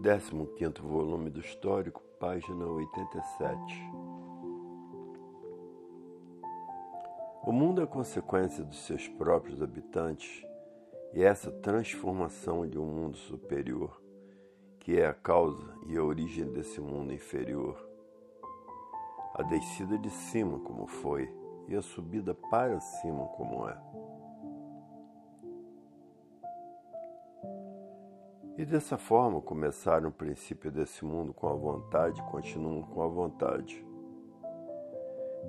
15 volume do Histórico, página 87. O mundo é consequência dos seus próprios habitantes e essa transformação de um mundo superior, que é a causa e a origem desse mundo inferior. A descida de cima, como foi, e a subida para cima, como é. E dessa forma começaram o princípio desse mundo com a vontade e continuam com a vontade.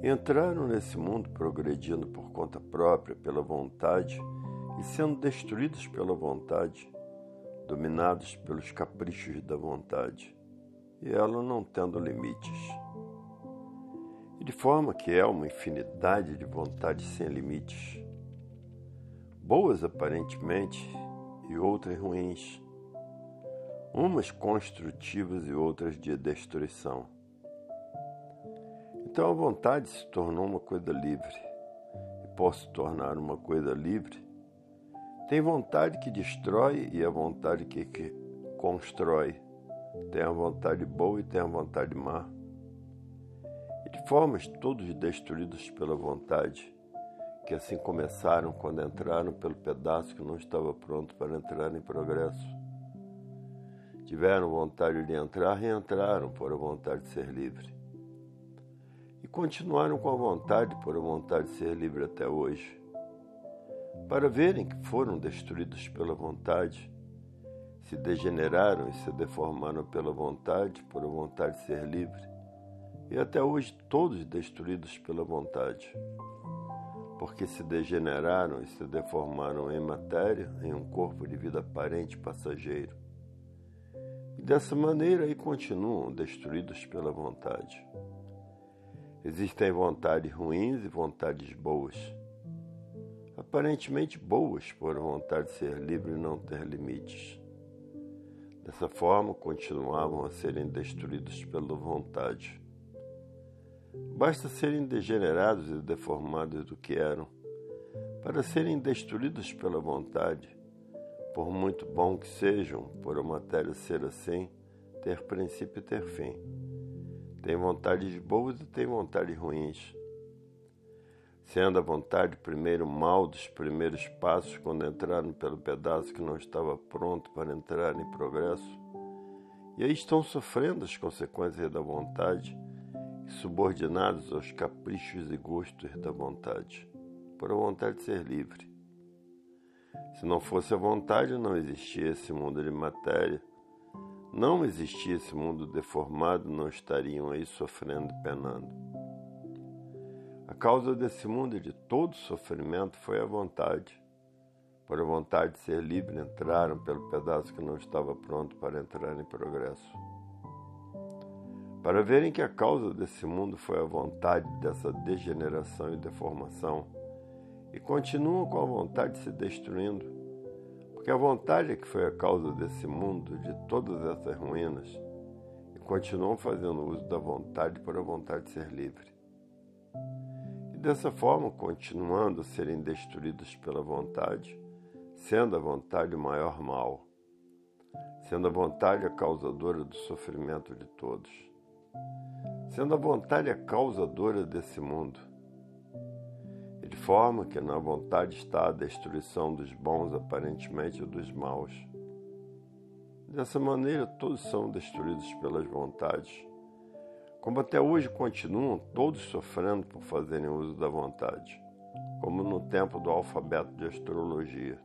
Entraram nesse mundo progredindo por conta própria, pela vontade, e sendo destruídos pela vontade, dominados pelos caprichos da vontade, e ela não tendo limites. E de forma que é uma infinidade de vontades sem limites, boas aparentemente e outras ruins umas construtivas e outras de destruição. Então a vontade se tornou uma coisa livre, e posso tornar uma coisa livre. Tem vontade que destrói e a vontade que, que constrói. Tem a vontade boa e tem a vontade má. E de formas todos destruídos pela vontade, que assim começaram quando entraram pelo pedaço que não estava pronto para entrar em progresso Tiveram vontade de entrar e entraram por a vontade de ser livre. E continuaram com a vontade por a vontade de ser livre até hoje. Para verem que foram destruídos pela vontade, se degeneraram e se deformaram pela vontade, por a vontade de ser livre, e até hoje todos destruídos pela vontade, porque se degeneraram e se deformaram em matéria, em um corpo de vida aparente passageiro e dessa maneira aí continuam destruídos pela vontade. Existem vontades ruins e vontades boas. Aparentemente boas por vontade de ser livre e não ter limites. Dessa forma, continuavam a serem destruídos pela vontade. Basta serem degenerados e deformados do que eram, para serem destruídos pela vontade por muito bom que sejam, por a matéria ser assim, ter princípio e ter fim. Tem vontades boas e tem vontades ruins. Sendo a vontade primeiro mal dos primeiros passos quando entraram pelo pedaço que não estava pronto para entrar em progresso, e aí estão sofrendo as consequências da vontade subordinados aos caprichos e gostos da vontade, por a vontade de ser livre. Se não fosse a vontade, não existia esse mundo de matéria. Não existia esse mundo deformado, não estariam aí sofrendo e penando. A causa desse mundo e de todo sofrimento foi a vontade. Por a vontade de ser livre, entraram pelo pedaço que não estava pronto para entrar em progresso. Para verem que a causa desse mundo foi a vontade dessa degeneração e deformação, e continuam com a vontade se destruindo, porque a vontade é que foi a causa desse mundo, de todas essas ruínas, e continuam fazendo uso da vontade por a vontade de ser livre. E dessa forma, continuando a serem destruídos pela vontade, sendo a vontade o maior mal, sendo a vontade a causadora do sofrimento de todos, sendo a vontade a causadora desse mundo, forma que na vontade está a destruição dos bons, aparentemente, e dos maus. Dessa maneira, todos são destruídos pelas vontades, como até hoje continuam todos sofrendo por fazerem uso da vontade, como no tempo do alfabeto de astrologia.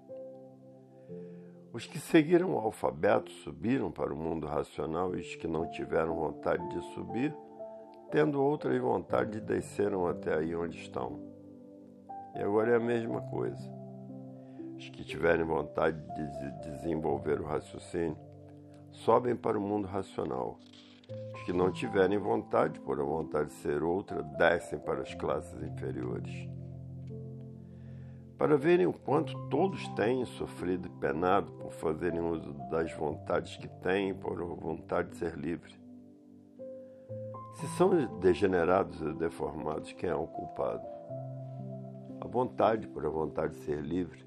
Os que seguiram o alfabeto subiram para o mundo racional e os que não tiveram vontade de subir, tendo outras vontades, desceram até aí onde estão. E agora é a mesma coisa. Os que tiverem vontade de desenvolver o raciocínio sobem para o mundo racional. Os que não tiverem vontade, por a vontade de ser outra, descem para as classes inferiores. Para verem o quanto todos têm sofrido e penado por fazerem uso das vontades que têm por a vontade de ser livre. Se são degenerados e deformados, quem é o culpado? A vontade, por a vontade de ser livre,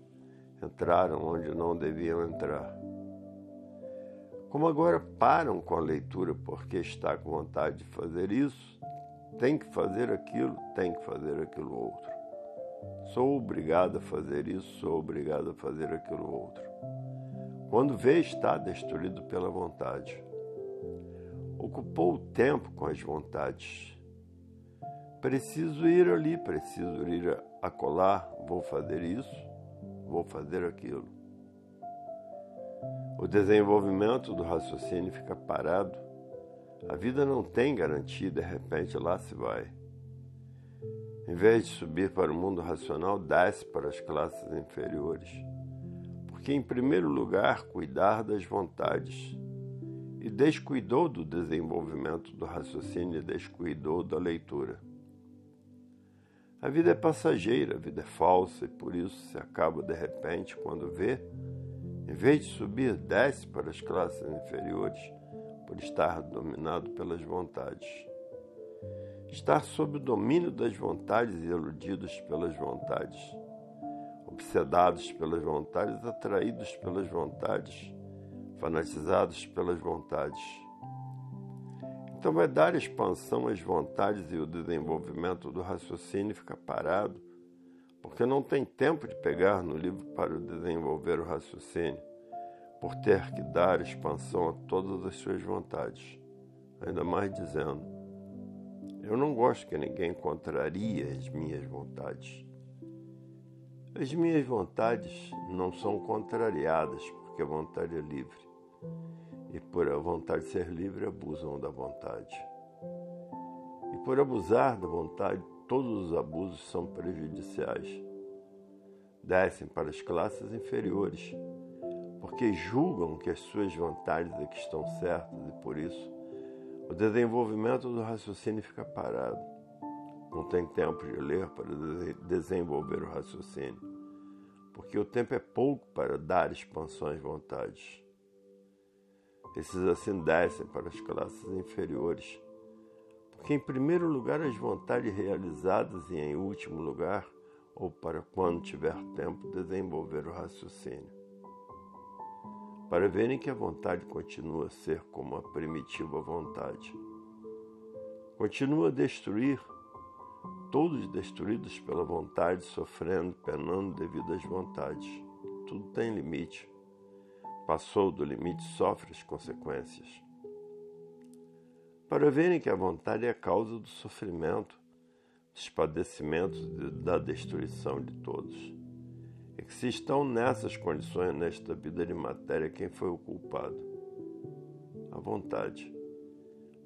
entraram onde não deviam entrar. como agora param com a leitura porque está com vontade de fazer isso, tem que fazer aquilo, tem que fazer aquilo outro. Sou obrigado a fazer isso, sou obrigado a fazer aquilo outro. Quando vê, está destruído pela vontade. Ocupou o tempo com as vontades. Preciso ir ali, preciso ir a colar, vou fazer isso, vou fazer aquilo. O desenvolvimento do raciocínio fica parado. A vida não tem garantia, de repente lá se vai. Em vez de subir para o mundo racional, desce para as classes inferiores. Porque, em primeiro lugar, cuidar das vontades. E descuidou do desenvolvimento do raciocínio descuidou da leitura. A vida é passageira, a vida é falsa e por isso se acaba de repente quando vê, em vez de subir, desce para as classes inferiores por estar dominado pelas vontades. Estar sob o domínio das vontades e iludidos pelas vontades, obsedados pelas vontades, atraídos pelas vontades, fanatizados pelas vontades. Então, vai dar expansão às vontades e o desenvolvimento do raciocínio fica parado, porque não tem tempo de pegar no livro para desenvolver o raciocínio, por ter que dar expansão a todas as suas vontades. Ainda mais dizendo, eu não gosto que ninguém contrarie as minhas vontades. As minhas vontades não são contrariadas, porque a vontade é livre. E por a vontade ser livre, abusam da vontade. E por abusar da vontade, todos os abusos são prejudiciais. Descem para as classes inferiores, porque julgam que as suas vontades é que estão certas e por isso o desenvolvimento do raciocínio fica parado. Não tem tempo de ler para desenvolver o raciocínio, porque o tempo é pouco para dar expansão às vontades. Esses descem para as classes inferiores, porque em primeiro lugar as vontades realizadas e em último lugar, ou para quando tiver tempo, desenvolver o raciocínio para verem que a vontade continua a ser como a primitiva vontade. Continua a destruir, todos destruídos pela vontade, sofrendo, penando devido às vontades. Tudo tem limite. Passou do limite, sofre as consequências. Para verem que a vontade é a causa do sofrimento, dos padecimentos e da destruição de todos é que se estão nessas condições nesta vida de matéria, quem foi o culpado? A vontade.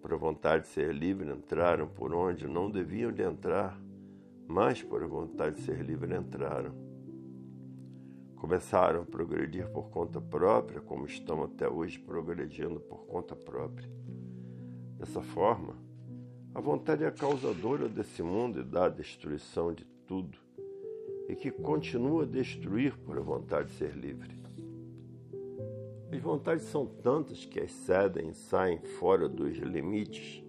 Por a vontade de ser livre, entraram por onde não deviam de entrar, mas por a vontade de ser livre, entraram. Começaram a progredir por conta própria, como estão até hoje progredindo por conta própria. Dessa forma, a vontade é a causadora desse mundo e da destruição de tudo e que continua a destruir por a vontade de ser livre. As vontades são tantas que excedem e saem fora dos limites,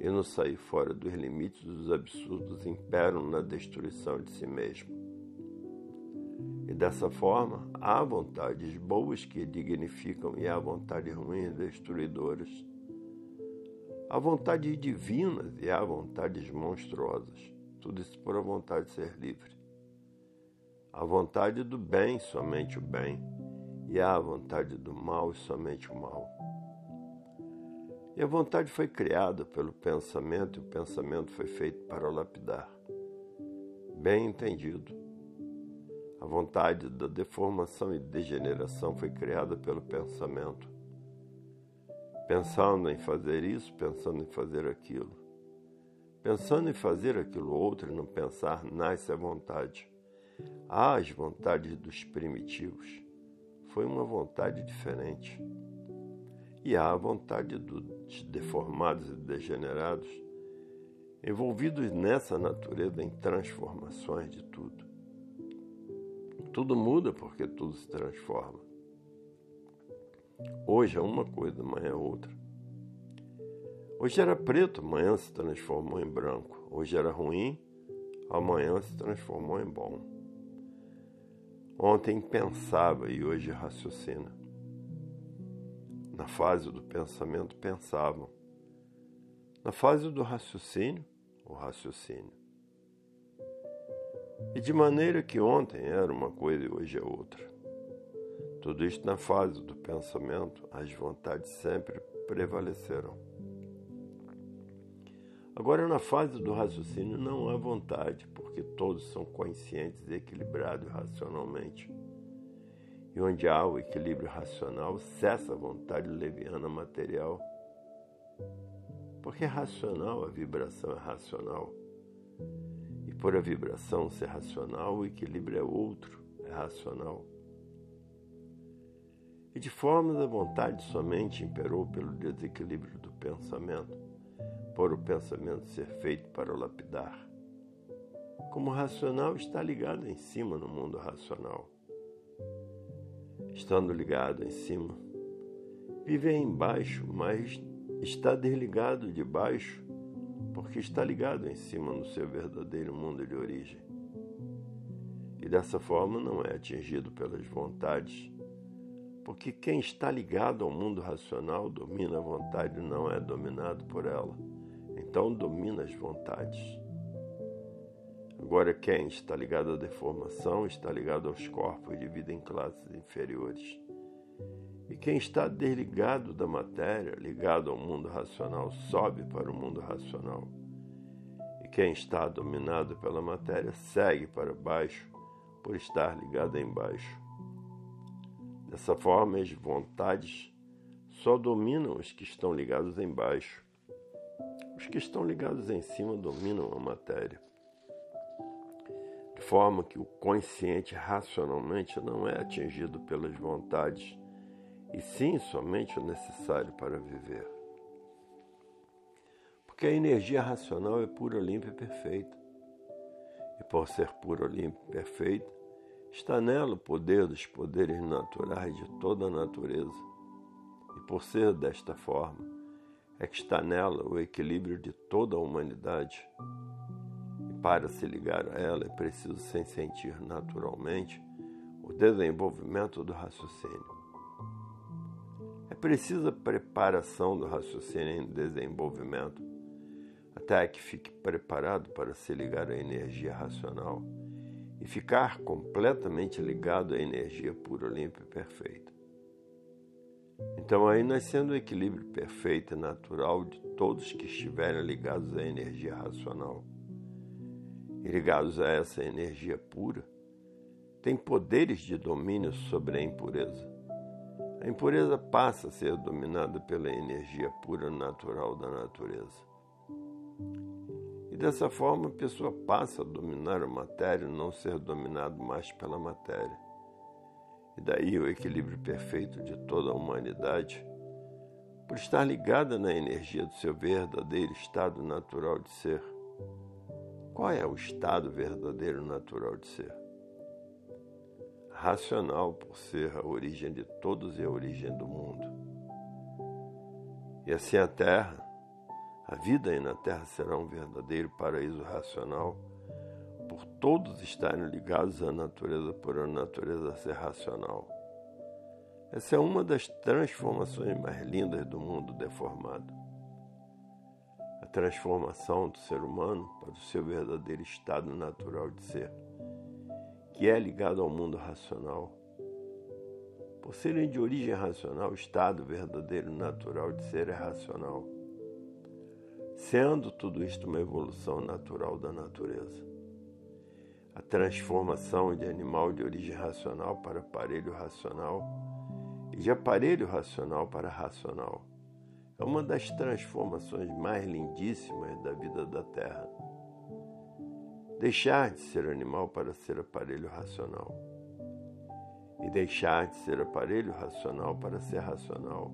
e no sair fora dos limites, os absurdos imperam na destruição de si mesmo. E dessa forma, há vontades boas que dignificam e há vontades ruins destruidoras. Há vontades divinas e há vontades monstruosas. Tudo isso por a vontade de ser livre. A vontade do bem, somente o bem, e há vontade do mal somente o mal. E a vontade foi criada pelo pensamento, e o pensamento foi feito para lapidar. Bem entendido. A vontade da deformação e degeneração foi criada pelo pensamento. Pensando em fazer isso, pensando em fazer aquilo. Pensando em fazer aquilo outro e não pensar, nasce a vontade às vontades dos primitivos foi uma vontade diferente. E há a vontade dos deformados e degenerados, envolvidos nessa natureza em transformações de tudo. Tudo muda porque tudo se transforma. Hoje é uma coisa, amanhã é outra. Hoje era preto, amanhã se transformou em branco. Hoje era ruim, amanhã se transformou em bom. Ontem pensava e hoje raciocina. Na fase do pensamento, pensavam. Na fase do raciocínio, o raciocínio. E de maneira que ontem era uma coisa e hoje é outra. Tudo isto na fase do pensamento, as vontades sempre prevalecerão. Agora, na fase do raciocínio, não há vontade, porque todos são conscientes e equilibrados racionalmente. E onde há o equilíbrio racional, cessa a vontade leviana material. Porque é racional, a vibração é racional. Por a vibração ser racional, o equilíbrio é outro, é racional. E de forma da vontade somente imperou pelo desequilíbrio do pensamento, por o pensamento ser feito para o lapidar. Como o racional está ligado em cima no mundo racional. Estando ligado em cima, vive embaixo, mas está desligado de baixo, porque está ligado em cima no seu verdadeiro mundo de origem. E dessa forma não é atingido pelas vontades porque quem está ligado ao mundo racional domina a vontade e não é dominado por ela. Então domina as vontades. Agora, quem está ligado à deformação está ligado aos corpos de vida em classes inferiores. E quem está desligado da matéria, ligado ao mundo racional, sobe para o mundo racional. E quem está dominado pela matéria segue para baixo por estar ligado embaixo. Dessa forma, as vontades só dominam os que estão ligados embaixo. Os que estão ligados em cima dominam a matéria. De forma que o consciente racionalmente não é atingido pelas vontades, e sim somente o necessário para viver. Porque a energia racional é pura, limpa e perfeita. E por ser pura, limpa e perfeita, Está nela o poder dos poderes naturais de toda a natureza. E por ser desta forma, é que está nela o equilíbrio de toda a humanidade. E para se ligar a ela é preciso sem sentir naturalmente o desenvolvimento do raciocínio. É preciso a preparação do raciocínio em desenvolvimento até que fique preparado para se ligar à energia racional e ficar completamente ligado à energia pura, limpa e perfeita. Então, aí nascendo o equilíbrio perfeito e natural de todos que estiverem ligados à energia racional e ligados a essa energia pura, tem poderes de domínio sobre a impureza. A impureza passa a ser dominada pela energia pura natural da natureza. E dessa forma a pessoa passa a dominar a matéria não ser dominado mais pela matéria. E daí o equilíbrio perfeito de toda a humanidade, por estar ligada na energia do seu verdadeiro estado natural de ser. Qual é o estado verdadeiro natural de ser? Racional, por ser a origem de todos e a origem do mundo. E assim a Terra, a vida aí na Terra será um verdadeiro paraíso racional, por todos estarem ligados à natureza, por a natureza ser racional. Essa é uma das transformações mais lindas do mundo deformado. A transformação do ser humano para o seu verdadeiro estado natural de ser, que é ligado ao mundo racional. Por serem de origem racional, o estado verdadeiro natural de ser é racional sendo tudo isto uma evolução natural da natureza. A transformação de animal de origem racional para aparelho racional e de aparelho racional para racional é uma das transformações mais lindíssimas da vida da Terra. Deixar de ser animal para ser aparelho racional e deixar de ser aparelho racional para ser racional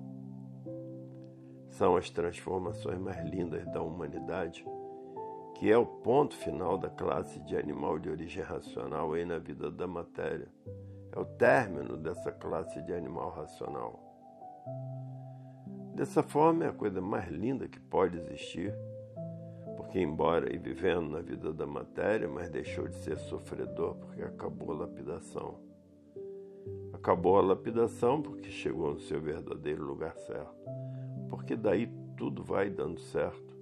são as transformações mais lindas da humanidade, que é o ponto final da classe de animal de origem racional aí na vida da matéria. É o término dessa classe de animal racional. Dessa forma, é a coisa mais linda que pode existir, porque, embora ir vivendo na vida da matéria, mas deixou de ser sofredor porque acabou a lapidação. Acabou a lapidação porque chegou no seu verdadeiro lugar certo. Porque daí tudo vai dando certo.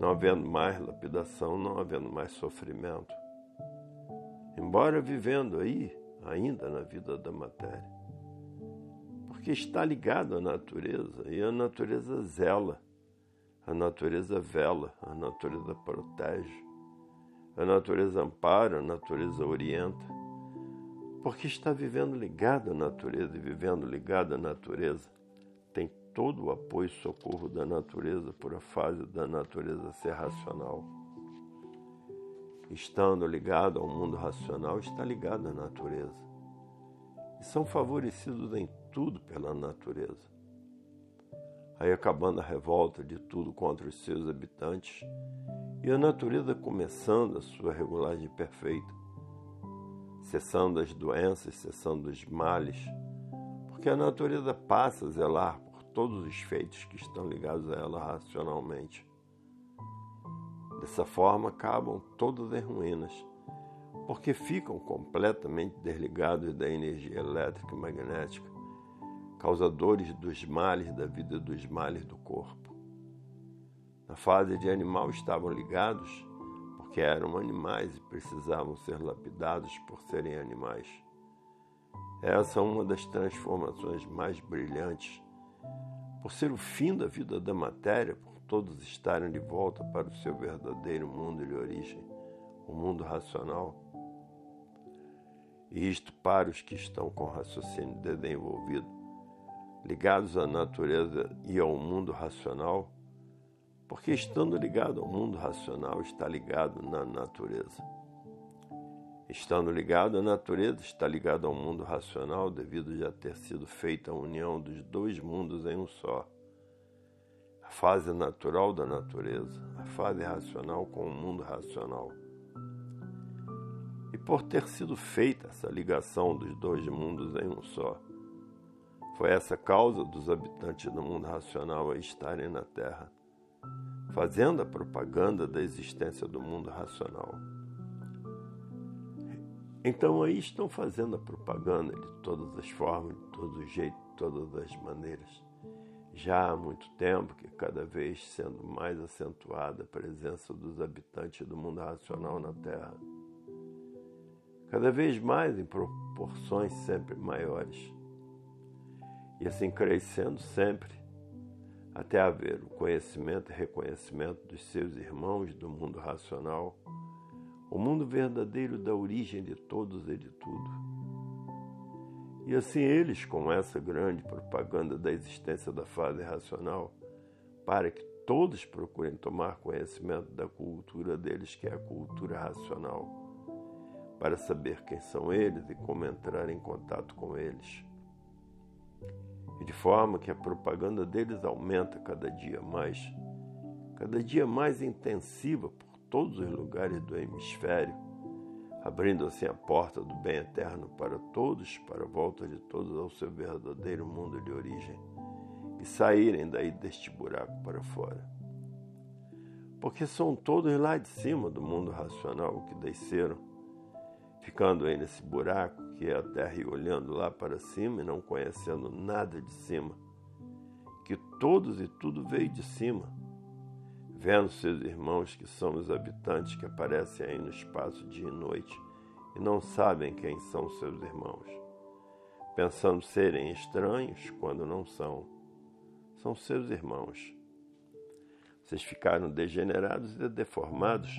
Não havendo mais lapidação, não havendo mais sofrimento. Embora vivendo aí, ainda na vida da matéria. Porque está ligado à natureza e a natureza zela, a natureza vela, a natureza protege, a natureza ampara, a natureza orienta. Porque está vivendo ligado à natureza e vivendo ligado à natureza, tem todo o apoio e socorro da natureza por a fase da natureza ser racional estando ligado ao mundo racional, está ligado à natureza. E são favorecidos em tudo pela natureza. Aí acabando a revolta de tudo contra os seus habitantes, e a natureza começando a sua regulagem perfeita, cessando as doenças, cessando os males, porque a natureza passa a zelar por todos os feitos que estão ligados a ela racionalmente. Dessa forma, acabam todas as ruínas, porque ficam completamente desligados da energia elétrica e magnética, causadores dos males da vida e dos males do corpo. Na fase de animal estavam ligados porque eram animais e precisavam ser lapidados por serem animais. Essa é uma das transformações mais brilhantes, por ser o fim da vida da matéria, todos estarem de volta para o seu verdadeiro mundo de origem, o mundo racional. E isto para os que estão com raciocínio desenvolvido, ligados à natureza e ao mundo racional, porque estando ligado ao mundo racional, está ligado na natureza. Estando ligado à natureza, está ligado ao mundo racional, devido já ter sido feita a união dos dois mundos em um só fase natural da natureza, a fase racional com o mundo racional. E por ter sido feita essa ligação dos dois mundos em um só, foi essa causa dos habitantes do mundo racional a estarem na Terra, fazendo a propaganda da existência do mundo racional. Então aí estão fazendo a propaganda de todas as formas, de todos os jeitos, de todas as maneiras já há muito tempo que cada vez sendo mais acentuada a presença dos habitantes do mundo racional na Terra. Cada vez mais em proporções sempre maiores. E assim crescendo sempre, até haver o conhecimento e reconhecimento dos seus irmãos do mundo racional, o mundo verdadeiro da origem de todos e de tudo e assim eles, com essa grande propaganda da existência da fase racional, para que todos procurem tomar conhecimento da cultura deles, que é a cultura racional, para saber quem são eles e como entrar em contato com eles. E de forma que a propaganda deles aumenta cada dia mais, cada dia mais intensiva por todos os lugares do hemisfério abrindo assim a porta do bem eterno para todos, para a volta de todos ao seu verdadeiro mundo de origem e saírem daí deste buraco para fora. Porque são todos lá de cima do mundo racional que desceram, ficando aí nesse buraco que é a terra e olhando lá para cima e não conhecendo nada de cima, que todos e tudo veio de cima vendo seus irmãos que são os habitantes que aparecem aí no espaço dia e noite e não sabem quem são seus irmãos, pensando serem estranhos quando não são. São seus irmãos. Vocês ficaram degenerados e deformados,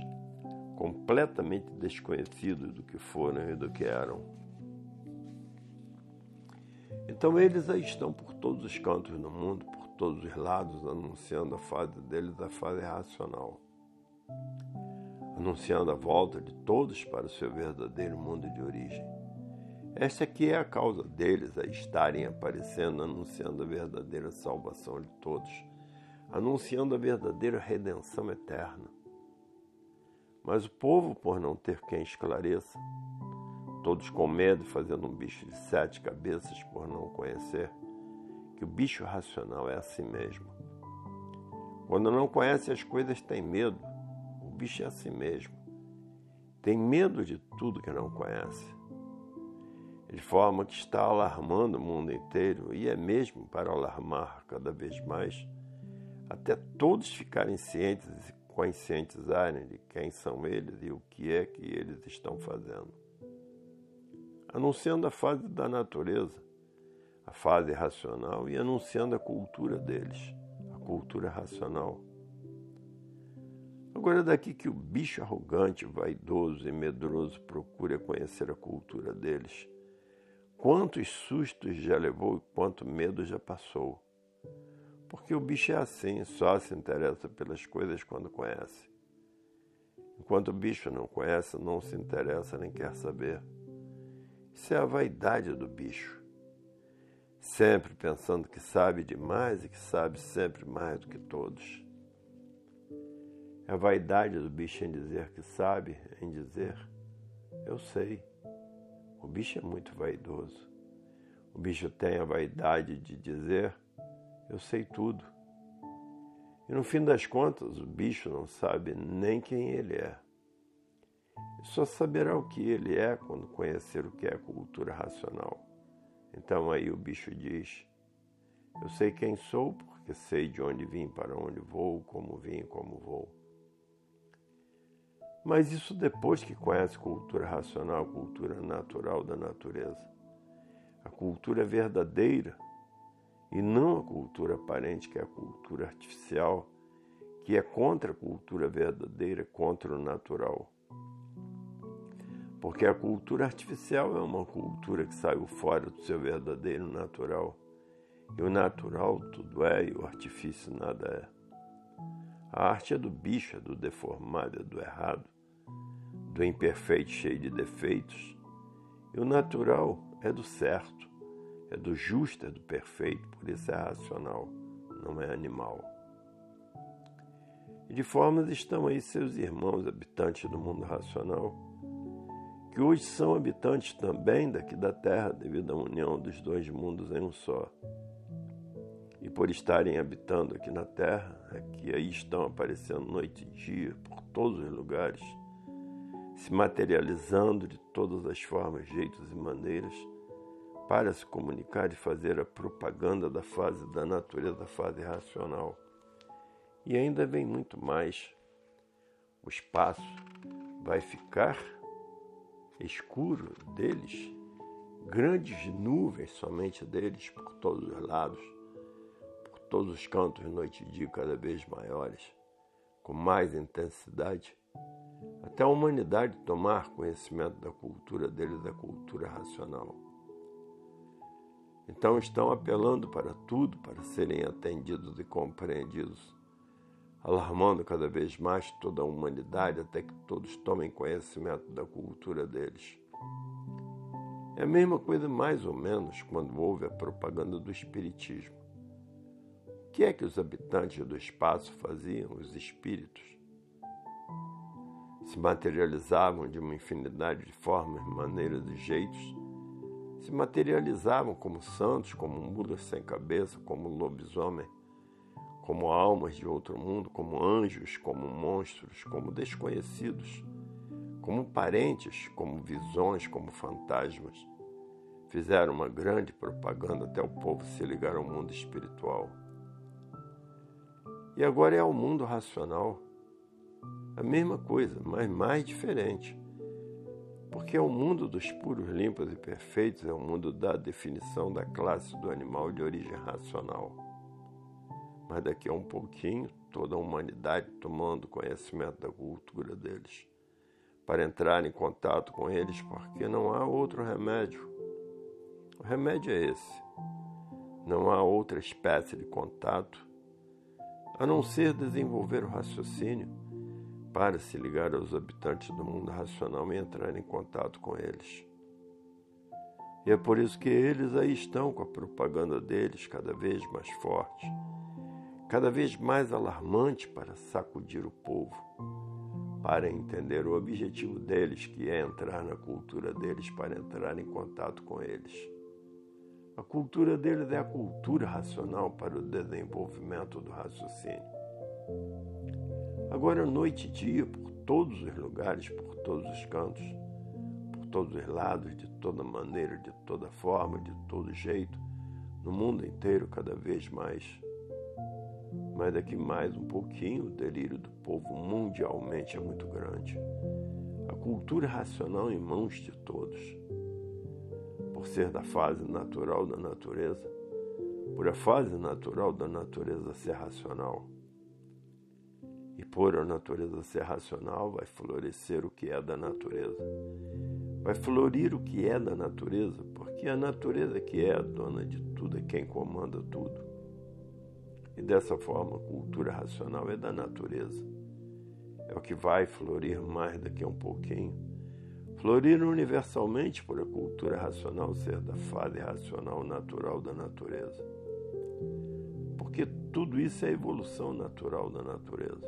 completamente desconhecidos do que foram e do que eram. Então eles aí estão por todos os cantos do mundo, por todos os lados, anunciando a fase deles, a fase racional, anunciando a volta de todos para o seu verdadeiro mundo de origem. Esta aqui é a causa deles a estarem aparecendo, anunciando a verdadeira salvação de todos, anunciando a verdadeira redenção eterna. Mas o povo, por não ter quem esclareça, todos com medo, fazendo um bicho de sete cabeças por não conhecer, que o bicho racional é assim mesmo. Quando não conhece as coisas, tem medo. O bicho é assim mesmo. Tem medo de tudo que não conhece. de forma que está alarmando o mundo inteiro, e é mesmo para alarmar cada vez mais, até todos ficarem cientes e conscientizarem de quem são eles e o que é que eles estão fazendo. Anunciando a fase da natureza, a fase racional, e anunciando a cultura deles, a cultura racional. Agora, é daqui que o bicho arrogante, vaidoso e medroso procura conhecer a cultura deles, quantos sustos já levou e quanto medo já passou. Porque o bicho é assim, só se interessa pelas coisas quando conhece. Enquanto o bicho não conhece, não se interessa nem quer saber. Isso é a vaidade do bicho. Sempre pensando que sabe demais e que sabe sempre mais do que todos. É a vaidade do bicho em dizer que sabe, em dizer eu sei. O bicho é muito vaidoso. O bicho tem a vaidade de dizer eu sei tudo. E no fim das contas, o bicho não sabe nem quem ele é. Só saberá o que ele é quando conhecer o que é cultura racional. Então aí o bicho diz: Eu sei quem sou porque sei de onde vim, para onde vou, como vim e como vou. Mas isso depois que conhece cultura racional, cultura natural da natureza. A cultura verdadeira e não a cultura aparente, que é a cultura artificial, que é contra a cultura verdadeira, contra o natural. Porque a cultura artificial é uma cultura que saiu fora do seu verdadeiro natural. E o natural tudo é e o artifício nada é. A arte é do bicho, é do deformado, é do errado, do imperfeito cheio de defeitos. E o natural é do certo, é do justo, é do perfeito, por isso é racional, não é animal. E de formas estão aí seus irmãos habitantes do mundo racional, que hoje são habitantes também daqui da Terra devido à união dos dois mundos em um só. E por estarem habitando aqui na Terra, que aí estão aparecendo noite e dia por todos os lugares, se materializando de todas as formas, jeitos e maneiras, para se comunicar e fazer a propaganda da fase da natureza, da fase racional. E ainda vem muito mais. O espaço vai ficar escuro deles, grandes nuvens somente deles por todos os lados, por todos os cantos, noite e dia cada vez maiores, com mais intensidade, até a humanidade tomar conhecimento da cultura deles, da cultura racional. Então estão apelando para tudo para serem atendidos e compreendidos, alarmando cada vez mais toda a humanidade até que todos tomem conhecimento da cultura deles. É a mesma coisa, mais ou menos, quando houve a propaganda do Espiritismo. O que é que os habitantes do espaço faziam, os espíritos? Se materializavam de uma infinidade de formas, maneiras e jeitos se materializavam como santos, como mulas sem cabeça, como lobisomem, como almas de outro mundo, como anjos, como monstros, como desconhecidos, como parentes, como visões, como fantasmas. Fizeram uma grande propaganda até o povo se ligar ao mundo espiritual. E agora é ao mundo racional. A mesma coisa, mas mais diferente. Porque é o mundo dos puros, limpos e perfeitos, é o mundo da definição da classe do animal de origem racional. Mas daqui a um pouquinho, toda a humanidade tomando conhecimento da cultura deles, para entrar em contato com eles, porque não há outro remédio. O remédio é esse. Não há outra espécie de contato a não ser desenvolver o raciocínio para se ligar aos habitantes do mundo racional e entrar em contato com eles. E é por isso que eles aí estão com a propaganda deles cada vez mais forte, cada vez mais alarmante para sacudir o povo, para entender o objetivo deles, que é entrar na cultura deles, para entrar em contato com eles. A cultura deles é a cultura racional para o desenvolvimento do raciocínio. Agora, noite e dia, por todos os lugares, por todos os cantos, por todos os lados, de toda maneira, de toda forma, de todo jeito, no mundo inteiro cada vez mais. Mas daqui mais um pouquinho, o delírio do povo mundialmente é muito grande. A cultura racional em mãos de todos. Por ser da fase natural da natureza, por a fase natural da natureza ser racional. E por a natureza ser racional, vai florescer o que é da natureza. Vai florir o que é da natureza, porque a natureza que é a dona de tudo, é quem comanda tudo. E dessa forma, a cultura racional é da natureza. É o que vai florir mais daqui a um pouquinho. Florir universalmente por a cultura racional ser da fase racional natural da natureza. Porque tudo isso é evolução natural da natureza.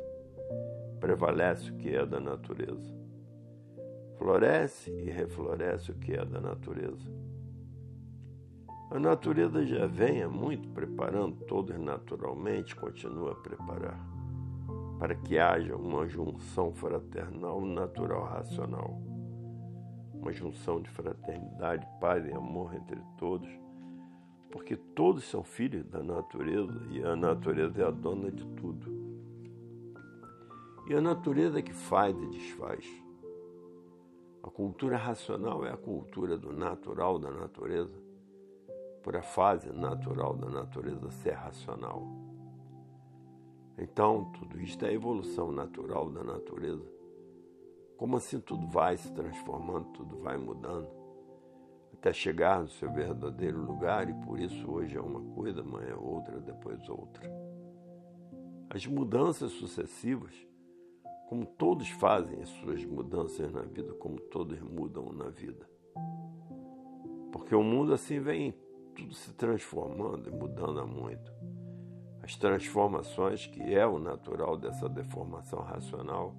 Prevalece o que é da natureza. Floresce e refloresce o que é da natureza. A natureza já vem há muito preparando, todos naturalmente continua a preparar, para que haja uma junção fraternal natural racional, uma junção de fraternidade, paz e amor entre todos, porque todos são filhos da natureza e a natureza é a dona de tudo. E a natureza é que faz e desfaz. A cultura racional é a cultura do natural da natureza por a fase natural da natureza ser racional. Então, tudo isto é a evolução natural da natureza. Como assim tudo vai se transformando, tudo vai mudando, até chegar no seu verdadeiro lugar, e por isso hoje é uma coisa, amanhã é outra, depois outra. As mudanças sucessivas, como todos fazem as suas mudanças na vida, como todos mudam na vida. Porque o mundo assim vem tudo se transformando e mudando muito. As transformações, que é o natural dessa deformação racional,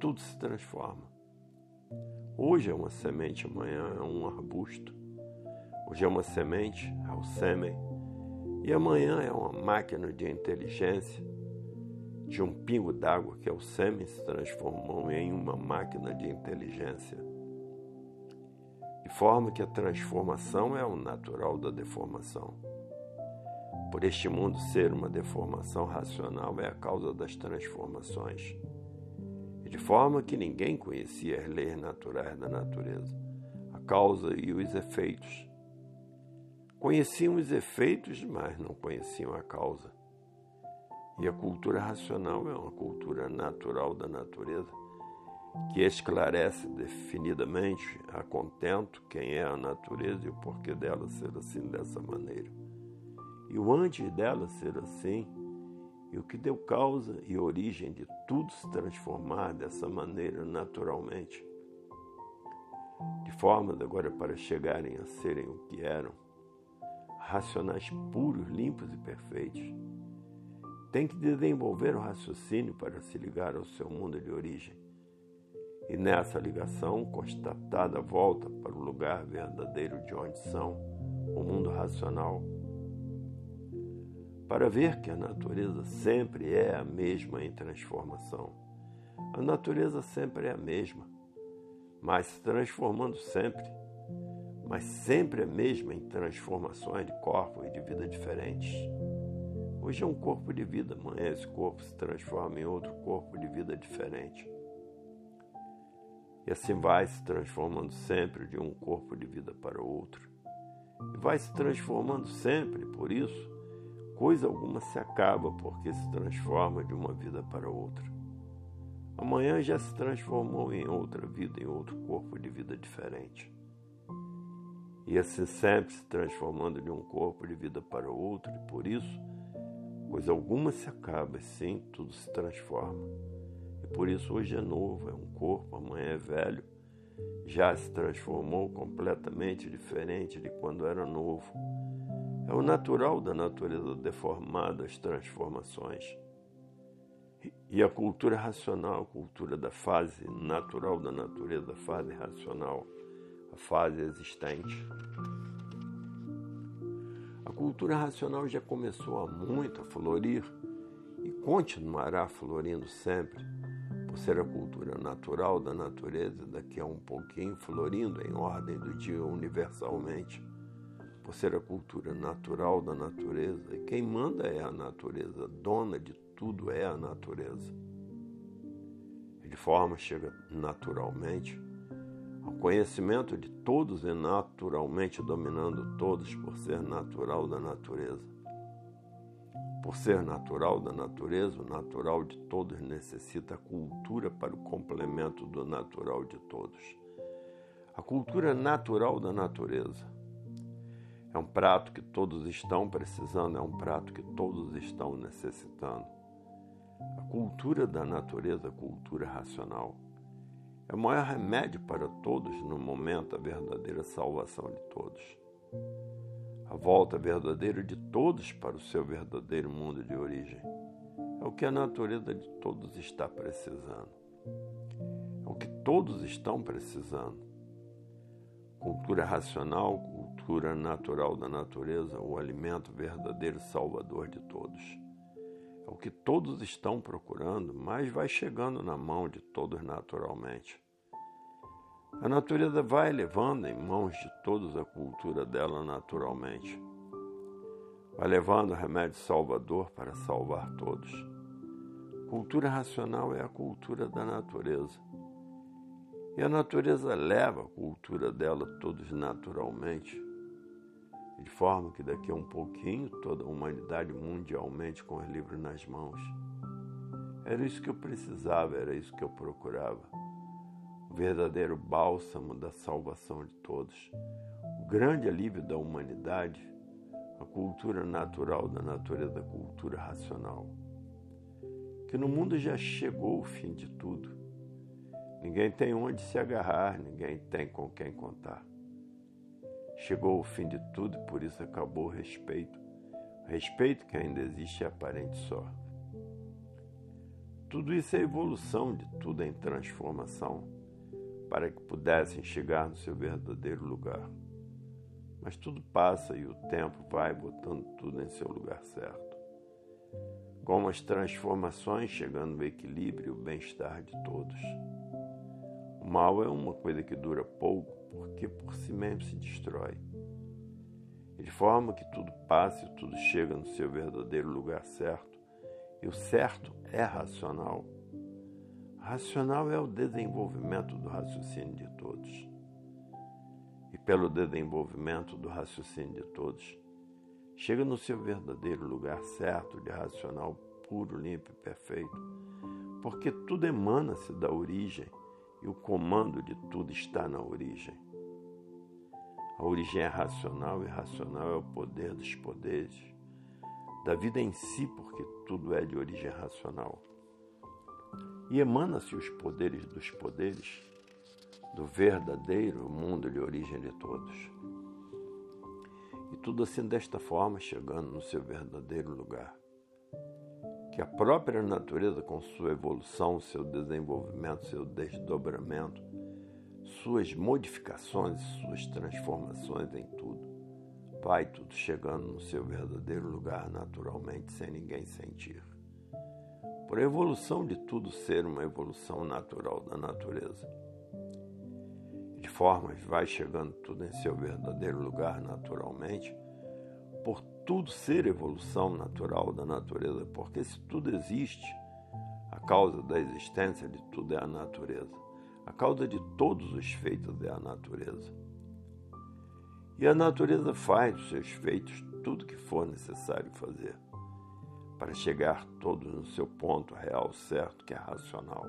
tudo se transforma. Hoje é uma semente, amanhã é um arbusto. Hoje é uma semente, é o sêmen. E amanhã é uma máquina de inteligência. De um pingo d'água, que é o sêmen, se transformou em uma máquina de inteligência forma que a transformação é o natural da deformação. Por este mundo ser uma deformação racional é a causa das transformações. E de forma que ninguém conhecia as leis naturais da natureza, a causa e os efeitos. Conheciam os efeitos, mas não conheciam a causa. E a cultura racional é uma cultura natural da natureza que esclarece definidamente a contento quem é a natureza e o porquê dela ser assim dessa maneira. E o antes dela ser assim, e o que deu causa e origem de tudo se transformar dessa maneira naturalmente. De forma agora para chegarem a serem o que eram, racionais puros, limpos e perfeitos. Tem que desenvolver o raciocínio para se ligar ao seu mundo de origem e nessa ligação constatada volta para o lugar verdadeiro de onde são, o mundo racional, para ver que a natureza sempre é a mesma em transformação. A natureza sempre é a mesma, mas se transformando sempre, mas sempre a mesma em transformações de corpo e de vida diferentes. Hoje é um corpo de vida, amanhã esse corpo se transforma em outro corpo de vida diferente. E assim vai se transformando sempre de um corpo de vida para outro. E vai se transformando sempre, por isso, coisa alguma se acaba porque se transforma de uma vida para outra. Amanhã já se transformou em outra vida, em outro corpo de vida diferente. E assim sempre se transformando de um corpo de vida para outro, e por isso, coisa alguma se acaba, sim, tudo se transforma. Por isso hoje é novo, é um corpo, amanhã é velho. Já se transformou completamente diferente de quando era novo. É o natural da natureza deformada, as transformações. E a cultura racional, a cultura da fase natural da natureza, a fase racional, a fase existente. A cultura racional já começou há muito a florir e continuará florindo sempre por ser a cultura natural da natureza, daqui a um pouquinho florindo em ordem do dia universalmente, por ser a cultura natural da natureza, e quem manda é a natureza, dona de tudo é a natureza. E de forma chega naturalmente ao conhecimento de todos e naturalmente dominando todos por ser natural da natureza por ser natural da natureza, o natural de todos necessita cultura para o complemento do natural de todos. A cultura natural da natureza é um prato que todos estão precisando, é um prato que todos estão necessitando. A cultura da natureza, a cultura racional, é o maior remédio para todos no momento, a verdadeira salvação de todos a volta verdadeira de todos para o seu verdadeiro mundo de origem. É o que a natureza de todos está precisando. É o que todos estão precisando. Cultura racional, cultura natural da natureza, o alimento verdadeiro salvador de todos. É o que todos estão procurando, mas vai chegando na mão de todos naturalmente. A natureza vai levando em mãos de todos a cultura dela naturalmente. Vai levando o remédio salvador para salvar todos. Cultura racional é a cultura da natureza. E a natureza leva a cultura dela todos naturalmente, de forma que daqui a um pouquinho toda a humanidade mundialmente com os livros nas mãos. Era isso que eu precisava, era isso que eu procurava o verdadeiro bálsamo da salvação de todos, o grande alívio da humanidade, a cultura natural da natureza, a cultura racional. Que no mundo já chegou o fim de tudo. Ninguém tem onde se agarrar, ninguém tem com quem contar. Chegou o fim de tudo por isso acabou o respeito. O respeito que ainda existe é aparente só. Tudo isso é evolução de tudo em transformação para que pudessem chegar no seu verdadeiro lugar. Mas tudo passa e o tempo vai botando tudo em seu lugar certo. Como as transformações chegando no equilíbrio e o bem-estar de todos. O mal é uma coisa que dura pouco, porque por si mesmo se destrói. De forma que tudo passa e tudo chega no seu verdadeiro lugar certo, e o certo é racional Racional é o desenvolvimento do raciocínio de todos. E pelo desenvolvimento do raciocínio de todos, chega no seu verdadeiro lugar certo de racional puro, limpo e perfeito, porque tudo emana-se da origem e o comando de tudo está na origem. A origem é racional e racional é o poder dos poderes, da vida em si, porque tudo é de origem racional e emana-se os poderes dos poderes do verdadeiro mundo de origem de todos. E tudo assim desta forma, chegando no seu verdadeiro lugar. Que a própria natureza, com sua evolução, seu desenvolvimento, seu desdobramento, suas modificações, suas transformações em tudo, vai tudo chegando no seu verdadeiro lugar naturalmente, sem ninguém sentir por a evolução de tudo ser uma evolução natural da natureza. De formas vai chegando tudo em seu verdadeiro lugar naturalmente, por tudo ser evolução natural da natureza, porque se tudo existe, a causa da existência de tudo é a natureza. A causa de todos os feitos é a natureza. E a natureza faz dos seus feitos tudo que for necessário fazer para chegar todos no seu ponto real certo, que é racional.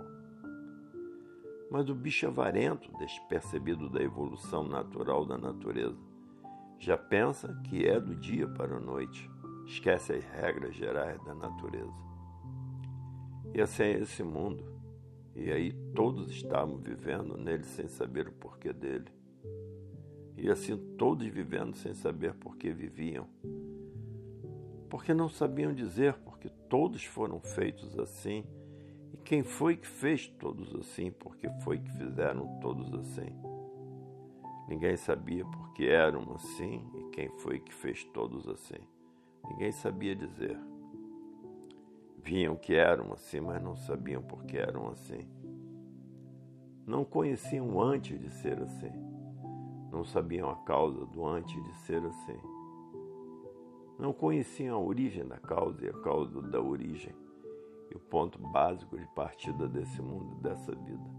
Mas o bicho avarento, despercebido da evolução natural da natureza, já pensa que é do dia para a noite, esquece as regras gerais da natureza. E assim é esse mundo, e aí todos estavam vivendo nele sem saber o porquê dele. E assim todos vivendo sem saber por que viviam, porque não sabiam dizer porque todos foram feitos assim, e quem foi que fez todos assim, porque foi que fizeram todos assim. Ninguém sabia porque eram assim e quem foi que fez todos assim. Ninguém sabia dizer. Viam que eram assim, mas não sabiam por que eram assim. Não conheciam antes de ser assim. Não sabiam a causa do antes de ser assim. Não conheciam a origem da causa e a causa da origem e o ponto básico de partida desse mundo, dessa vida.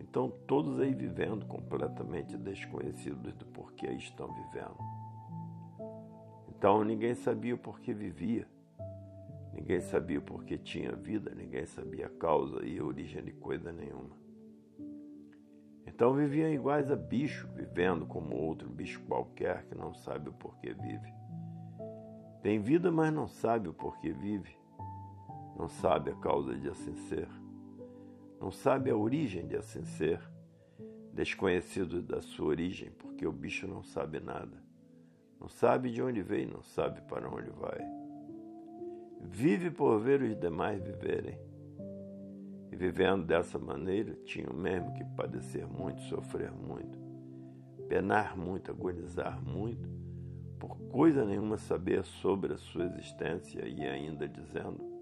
Então, todos aí vivendo completamente desconhecidos do porquê estão vivendo. Então, ninguém sabia o porquê vivia, ninguém sabia o porquê tinha vida, ninguém sabia a causa e a origem de coisa nenhuma. Então, viviam iguais a bicho, vivendo como outro bicho qualquer que não sabe o porquê vive. Tem vida, mas não sabe o porquê vive, não sabe a causa de assim ser não sabe a origem de assim ser, desconhecido da sua origem, porque o bicho não sabe nada. Não sabe de onde veio, não sabe para onde vai. Vive por ver os demais viverem. E vivendo dessa maneira, tinham mesmo que padecer muito, sofrer muito, penar muito, agonizar muito, por coisa nenhuma saber sobre a sua existência e ainda dizendo: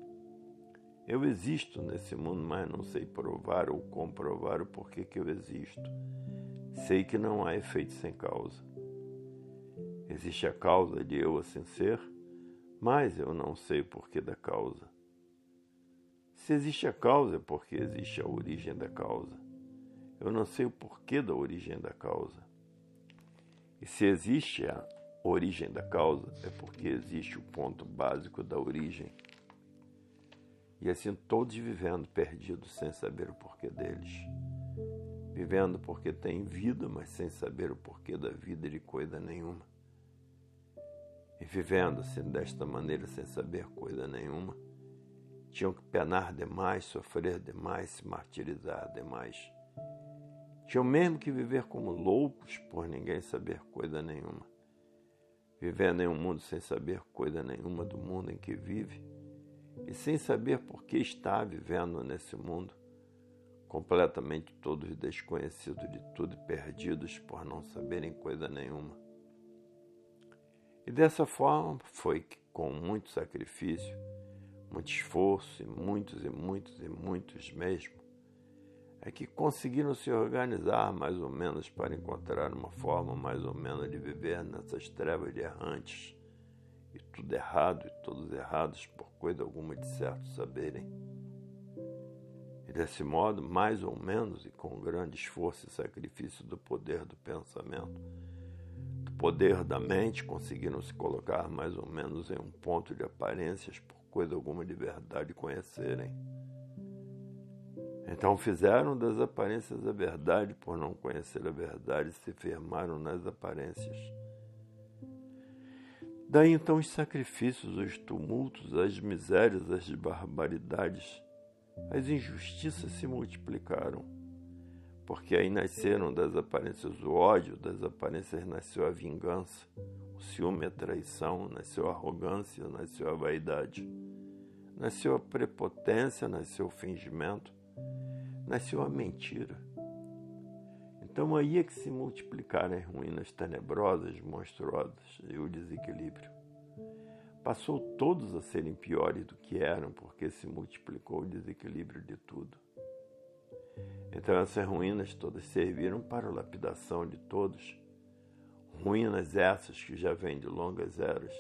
eu existo nesse mundo, mas não sei provar ou comprovar o porquê que eu existo. Sei que não há efeito sem causa. Existe a causa de eu assim ser, mas eu não sei o porquê da causa. Se existe a causa, é porque existe a origem da causa. Eu não sei o porquê da origem da causa. E se existe a origem da causa, é porque existe o ponto básico da origem e assim todos vivendo perdidos sem saber o porquê deles. Vivendo porque têm vida, mas sem saber o porquê da vida de coisa nenhuma. E vivendo assim desta maneira sem saber coisa nenhuma, tinham que penar demais, sofrer demais, se martirizar demais. Tinham mesmo que viver como loucos por ninguém saber coisa nenhuma. Vivendo em um mundo sem saber coisa nenhuma do mundo em que vive, e sem saber por que está vivendo nesse mundo, completamente todos desconhecidos de tudo e perdidos por não saberem coisa nenhuma. E dessa forma foi que, com muito sacrifício, muito esforço, e muitos e muitos e muitos mesmo, é que conseguiram se organizar mais ou menos para encontrar uma forma mais ou menos de viver nessas trevas de errantes e tudo errado e todos errados por coisa alguma de certo saberem. E desse modo, mais ou menos e com grande esforço e sacrifício do poder do pensamento, do poder da mente, conseguiram se colocar mais ou menos em um ponto de aparências por coisa alguma de verdade conhecerem. Então fizeram das aparências a verdade por não conhecer a verdade se firmaram nas aparências. Daí então os sacrifícios, os tumultos, as misérias, as barbaridades, as injustiças se multiplicaram. Porque aí nasceram das aparências o ódio, das aparências nasceu a vingança, o ciúme, a traição, nasceu a arrogância, nasceu a vaidade, nasceu a prepotência, nasceu o fingimento, nasceu a mentira. Então aí é que se multiplicaram as ruínas tenebrosas, monstruosas e o desequilíbrio. Passou todos a serem piores do que eram, porque se multiplicou o desequilíbrio de tudo. Então essas ruínas todas serviram para a lapidação de todos. Ruínas essas que já vêm de longas eras.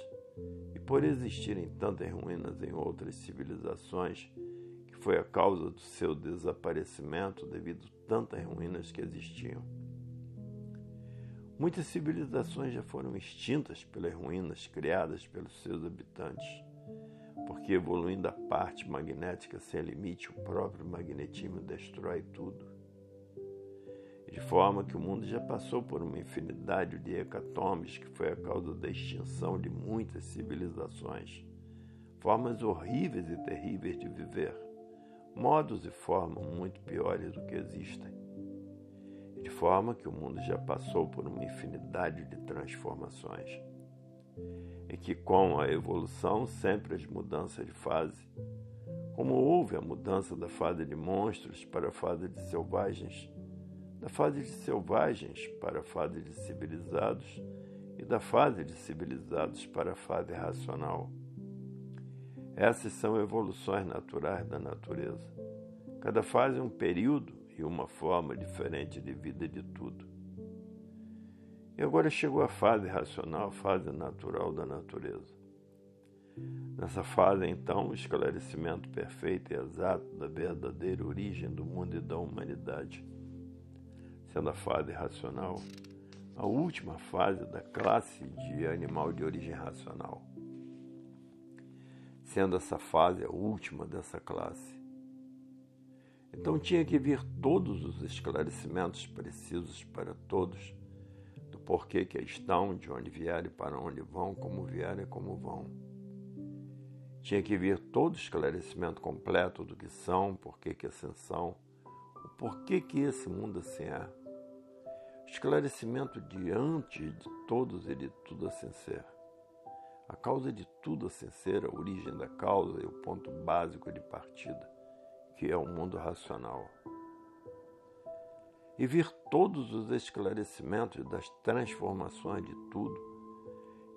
E por existirem tantas ruínas em outras civilizações, foi a causa do seu desaparecimento devido tantas ruínas que existiam. Muitas civilizações já foram extintas pelas ruínas criadas pelos seus habitantes, porque evoluindo a parte magnética sem limite, o próprio magnetismo destrói tudo. De forma que o mundo já passou por uma infinidade de hecatombes que foi a causa da extinção de muitas civilizações, formas horríveis e terríveis de viver modos e formas muito piores do que existem. De forma que o mundo já passou por uma infinidade de transformações. E que com a evolução, sempre as mudanças de fase, como houve a mudança da fase de monstros para a fase de selvagens, da fase de selvagens para a fase de civilizados e da fase de civilizados para a fase racional Essas são evoluções naturais da natureza. Cada fase é um período e uma forma diferente de vida de tudo. E agora chegou a fase racional, a fase natural da natureza. Nessa fase, então, o esclarecimento perfeito e exato da verdadeira origem do mundo e da humanidade, sendo a fase racional a última fase da classe de animal de origem racional, sendo essa fase a última dessa classe. Então tinha que vir todos os esclarecimentos precisos para todos do porquê que estão, de onde vieram e para onde vão, como vieram e como vão. Tinha que vir todo o esclarecimento completo do que são, porquê que assim são, o porquê que esse mundo assim é esclarecimento diante de todos e de tudo assim ser. A causa de tudo assim ser, a origem da causa e o ponto básico de partida, que é o mundo racional. E vir todos os esclarecimentos das transformações de tudo,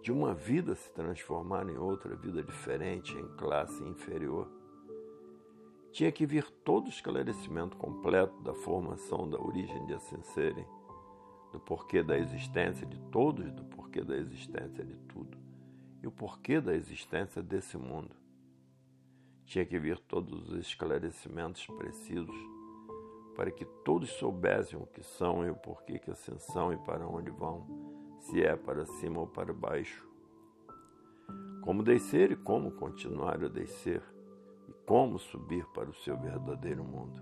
de uma vida se transformar em outra vida diferente, em classe inferior. Tinha que vir todo o esclarecimento completo da formação da origem de assim serem do porquê da existência de todos, do porquê da existência de tudo e o porquê da existência desse mundo. Tinha que vir todos os esclarecimentos precisos para que todos soubessem o que são e o porquê que assim são e para onde vão, se é para cima ou para baixo. Como descer e como continuar a descer, e como subir para o seu verdadeiro mundo.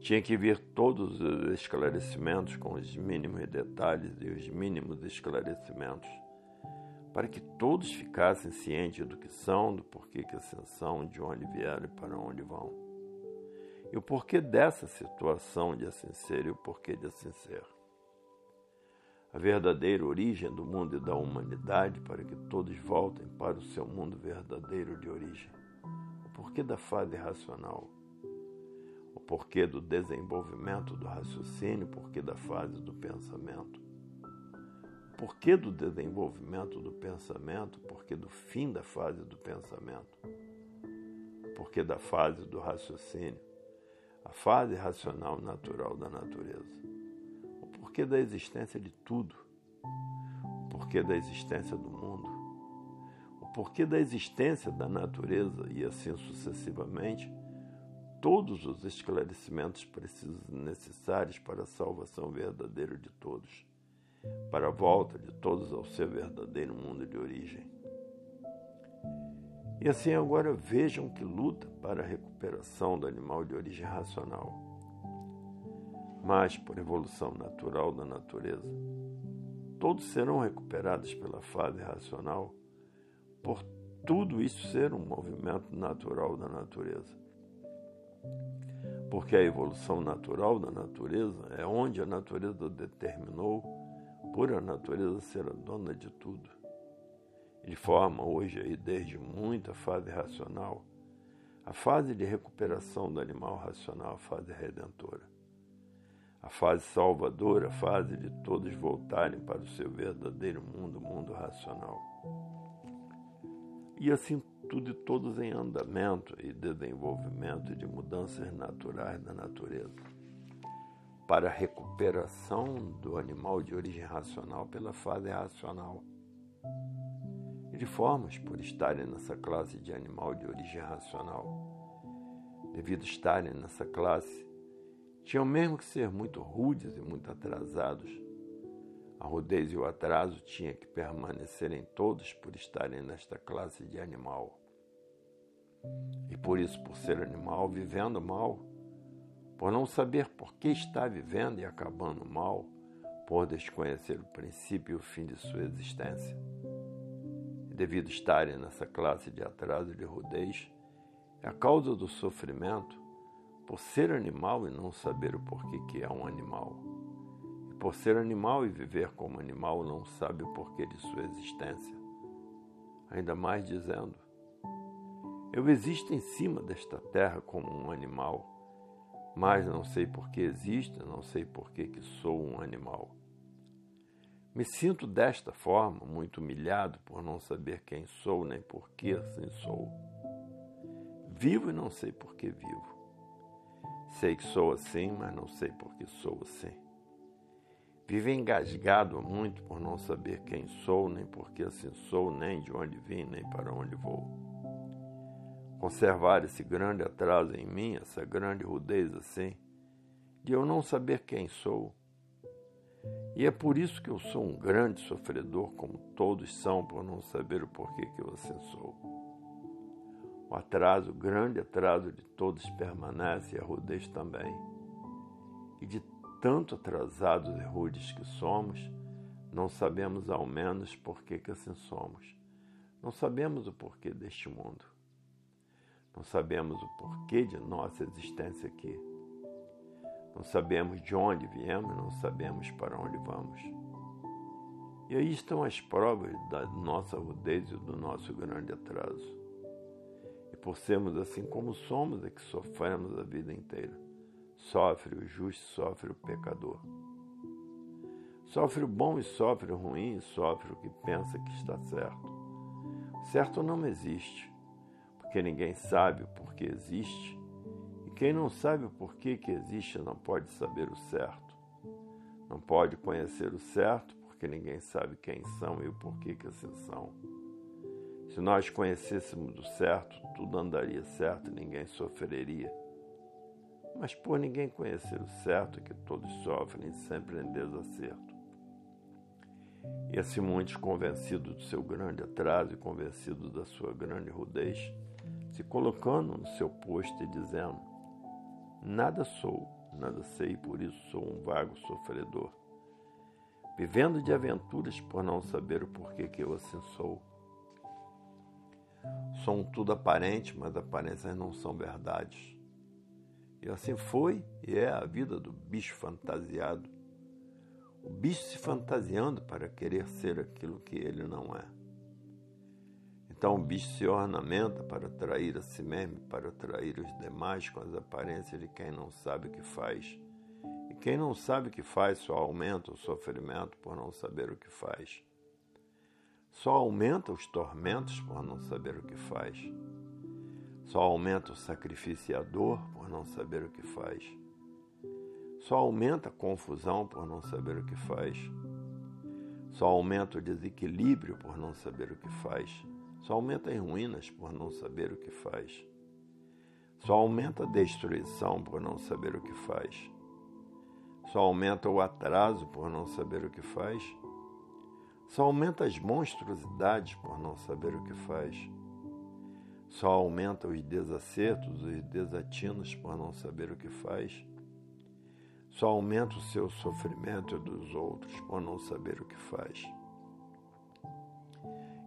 Tinha que vir todos os esclarecimentos com os mínimos detalhes e os mínimos esclarecimentos, para que todos ficassem cientes do que são, do porquê que assim são, de onde vieram e para onde vão. E o porquê dessa situação de assim ser e o porquê de assim ser. A verdadeira origem do mundo e da humanidade para que todos voltem para o seu mundo verdadeiro de origem. O porquê da fase racional porquê do desenvolvimento do raciocínio, porquê da fase do pensamento. Porquê do desenvolvimento do pensamento, porquê do fim da fase do pensamento. Porquê da fase do raciocínio, a fase racional natural da natureza. O porquê da existência de tudo. O porquê da existência do mundo. O porquê da existência da natureza e assim sucessivamente todos os esclarecimentos precisos e necessários para a salvação verdadeira de todos, para a volta de todos ao seu verdadeiro mundo de origem. E assim agora vejam que luta para a recuperação do animal de origem racional, mas por evolução natural da natureza. Todos serão recuperados pela fase racional, por tudo isso ser um movimento natural da natureza. Porque a evolução natural da natureza é onde a natureza determinou, por a natureza ser a dona de tudo. Ele forma hoje, aí, desde muita fase racional, a fase de recuperação do animal racional, a fase redentora. A fase salvadora, a fase de todos voltarem para o seu verdadeiro mundo, o mundo racional. E assim tudo e todos em andamento e desenvolvimento de mudanças naturais da natureza, para a recuperação do animal de origem racional pela fase racional. De formas por estarem nessa classe de animal de origem racional, devido estarem nessa classe, tinham mesmo que ser muito rudes e muito atrasados a rudez e o atraso tinha que permanecerem todos por estarem nesta classe de animal. E por isso, por ser animal, vivendo mal, por não saber por que está vivendo e acabando mal, por desconhecer o princípio e o fim de sua existência. E devido estarem nessa classe de atraso e de rudez, é a causa do sofrimento por ser animal e não saber o porquê que é um animal por ser animal e viver como animal, não sabe o porquê de sua existência. Ainda mais dizendo: Eu existo em cima desta terra como um animal, mas não sei por que existo, não sei por que, que sou um animal. Me sinto desta forma, muito humilhado por não saber quem sou nem por que assim sou. Vivo e não sei por que vivo. Sei que sou assim, mas não sei por que sou assim. Vivo engasgado muito por não saber quem sou, nem por que assim sou, nem de onde vim, nem para onde vou. Conservar esse grande atraso em mim, essa grande rudez assim, de eu não saber quem sou e é por isso que eu sou um grande sofredor, como todos são, por não saber o porquê que eu assim sou. O atraso, o grande atraso de todos permanece e a rudez também. E de tanto atrasados e rudes que somos, não sabemos ao menos por que, que assim somos. Não sabemos o porquê deste mundo. Não sabemos o porquê de nossa existência aqui. Não sabemos de onde viemos, não sabemos para onde vamos. E aí estão as provas da nossa rudez e do nosso grande atraso. E por sermos assim como somos, é que sofremos a vida inteira. Sofre o justo, sofre o pecador. Sofre o bom e sofre o ruim, e sofre o que pensa que está certo. Certo não existe, porque ninguém sabe o porquê existe quem não sabe o porquê que existe não pode saber o certo. Não pode conhecer o certo porque ninguém sabe quem são e o porquê que assim são. Se nós conhecêssemos o certo, tudo andaria certo e ninguém sofreria. Mas por ninguém conhecer o certo, que todos sofrem sempre em desacerto. E assim muitos convencidos do seu grande atraso e convencidos da sua grande rudez, se colocando no seu posto e dizendo: Nada sou, nada sei, por isso sou um vago sofredor. Vivendo de aventuras por não saber o porquê que eu assim sou. Sou um tudo aparente, mas aparências não são verdades. E assim foi e é a vida do bicho fantasiado. O bicho se fantasiando para querer ser aquilo que ele não é. Então o bicho se ornamenta para atrair a si mesmo, para atrair os demais com as aparências de quem não sabe o que faz. E quem não sabe o que faz só aumenta o sofrimento por não saber o que faz. Só aumenta os tormentos por não saber o que faz. Só aumenta o sacrifício e a dor por não saber o que faz. Só aumenta a confusão por não saber o que faz. Só aumenta o desequilíbrio por não saber o que faz só aumenta em ruínas por não saber o que faz. Só aumenta a destruição por não saber o que faz. Só aumenta o atraso por não saber o que faz. Só aumenta as monstruosidades por não saber o que faz. Só aumenta os desacertos, os desatinos por não saber o que faz. Só aumenta o seu sofrimento e dos outros por não saber o que faz.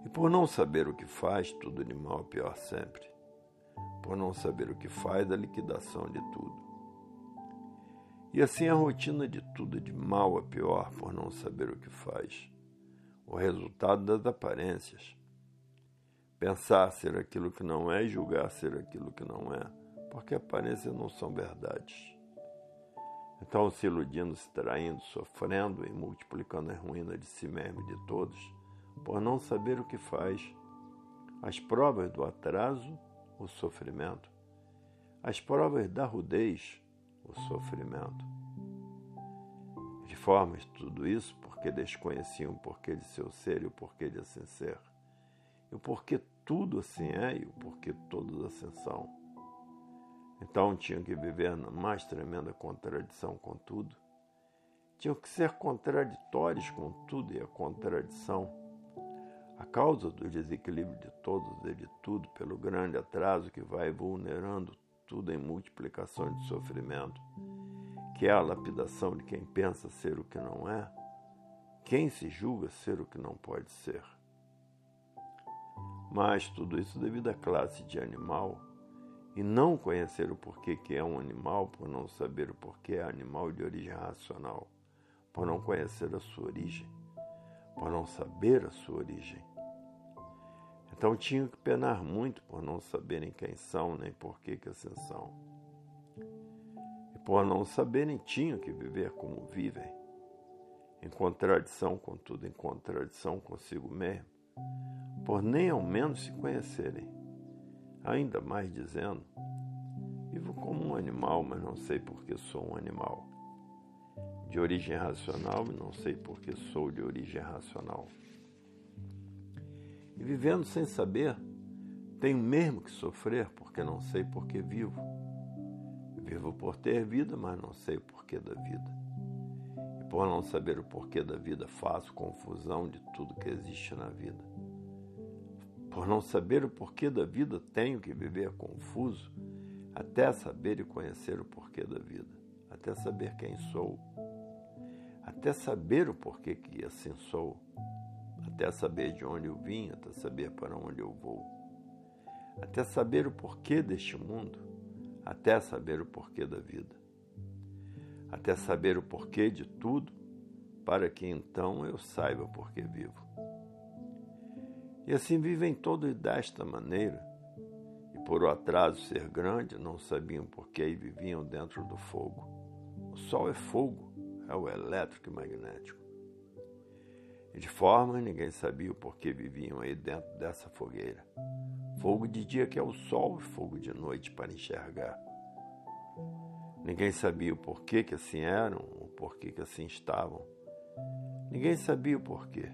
E por não saber o que faz, tudo de mal é pior sempre. Por não saber o que faz, a liquidação de tudo. E assim a rotina de tudo de mal a pior por não saber o que faz. O resultado das aparências. Pensar ser aquilo que não é e julgar ser aquilo que não é, porque aparências não são verdades. Então, se iludindo, se traindo, sofrendo e multiplicando a ruína de si mesmo e de todos, por não saber o que faz, as provas do atraso, o sofrimento, as provas da rudez, o sofrimento. De formas tudo isso porque desconheciam o porquê de seu ser e o porquê de assim ser, e o porquê tudo assim é e o porquê todos assim são. Então tinham que viver na mais tremenda contradição com tudo. Tinham que ser contraditórios com tudo e a contradição a causa do desequilíbrio de todos e de tudo, pelo grande atraso que vai vulnerando tudo em multiplicação de sofrimento, que é a lapidação de quem pensa ser o que não é, quem se julga ser o que não pode ser. Mas tudo isso devido à classe de animal e não conhecer o porquê que é um animal, por não saber o porquê é animal de origem racional, por não conhecer a sua origem por não saber a sua origem. Então tinham que penar muito por não saberem quem são nem por que, que assim são. E por não saberem, tinham que viver como vivem. em contradição com tudo, em contradição consigo mesmo, por nem ao menos se conhecerem. Ainda mais dizendo, vivo como um animal, mas não sei porque sou um animal. De origem racional, não sei porque sou de origem racional. E vivendo sem saber, tenho mesmo que sofrer porque não sei por que vivo. Vivo por ter vida, mas não sei o porquê da vida. E por não saber o porquê da vida, faço confusão de tudo que existe na vida. Por não saber o porquê da vida, tenho que viver confuso até saber e conhecer o porquê da vida, até saber quem sou, até saber o porquê que assim sou, até saber de onde eu vim, até saber para onde eu vou até saber o porquê deste mundo, até saber o porquê da vida, até saber o porquê de tudo, para que então eu saiba por que vivo. E assim vivem todos desta maneira, e por o atraso ser grande, não sabiam por que e viviam dentro do fogo. O sol é fogo, é o elétrico e magnético. De forma ninguém sabia o porquê viviam aí dentro dessa fogueira. Fogo de dia que é o sol e fogo de noite para enxergar. Ninguém sabia o porquê que assim eram, o porquê que assim estavam. Ninguém sabia o porquê.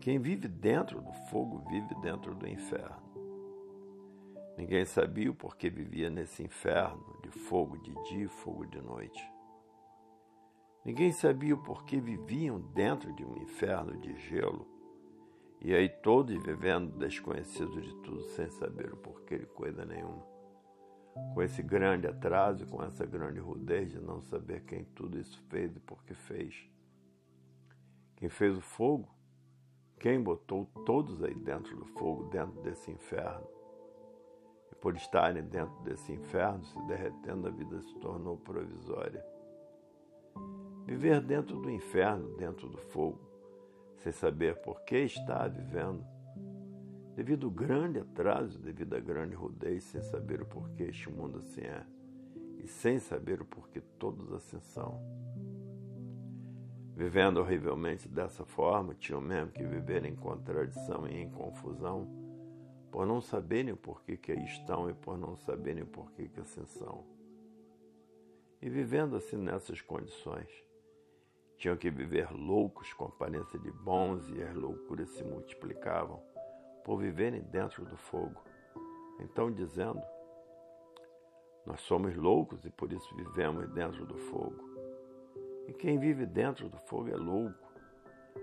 Quem vive dentro do fogo vive dentro do inferno. Ninguém sabia o porquê vivia nesse inferno de fogo de dia e fogo de noite. Ninguém sabia o porquê viviam dentro de um inferno de gelo e aí todos vivendo desconhecidos de tudo, sem saber o porquê de coisa nenhuma. Com esse grande atraso com essa grande rudez de não saber quem tudo isso fez e por que fez. Quem fez o fogo? Quem botou todos aí dentro do fogo, dentro desse inferno? E por estarem dentro desse inferno, se derretendo, a vida se tornou provisória. Viver dentro do inferno, dentro do fogo, sem saber por que está vivendo, devido ao grande atraso, devido à grande rudez, sem saber o porquê este mundo assim é, e sem saber o porquê todos assim são. Vivendo horrivelmente dessa forma, tinham mesmo que viver em contradição e em confusão, por não saberem o porquê que aí estão e por não saberem o porquê que assim são. E vivendo assim nessas condições, tinham que viver loucos com aparência de bons e as loucuras se multiplicavam por viverem dentro do fogo. Então, dizendo: Nós somos loucos e por isso vivemos dentro do fogo. E quem vive dentro do fogo é louco.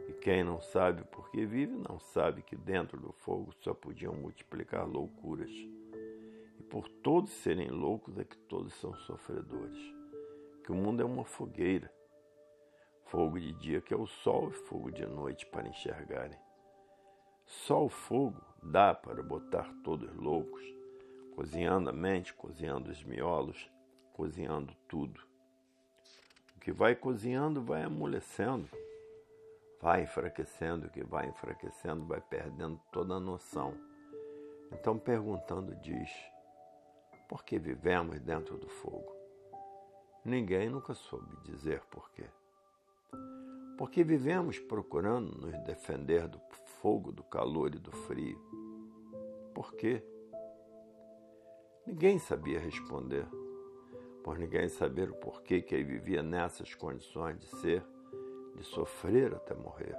E quem não sabe por que vive, não sabe que dentro do fogo só podiam multiplicar loucuras. E por todos serem loucos é que todos são sofredores. Que o mundo é uma fogueira Fogo de dia que é o sol e fogo de noite para enxergarem. Só o fogo dá para botar todos loucos, cozinhando a mente, cozinhando os miolos, cozinhando tudo. O que vai cozinhando vai amolecendo, vai enfraquecendo, o que vai enfraquecendo vai perdendo toda a noção. Então, perguntando, diz: por que vivemos dentro do fogo? Ninguém nunca soube dizer por quê porque vivemos procurando nos defender do fogo, do calor e do frio. Por quê? Ninguém sabia responder, por ninguém saber o porquê que ele vivia nessas condições de ser, de sofrer até morrer.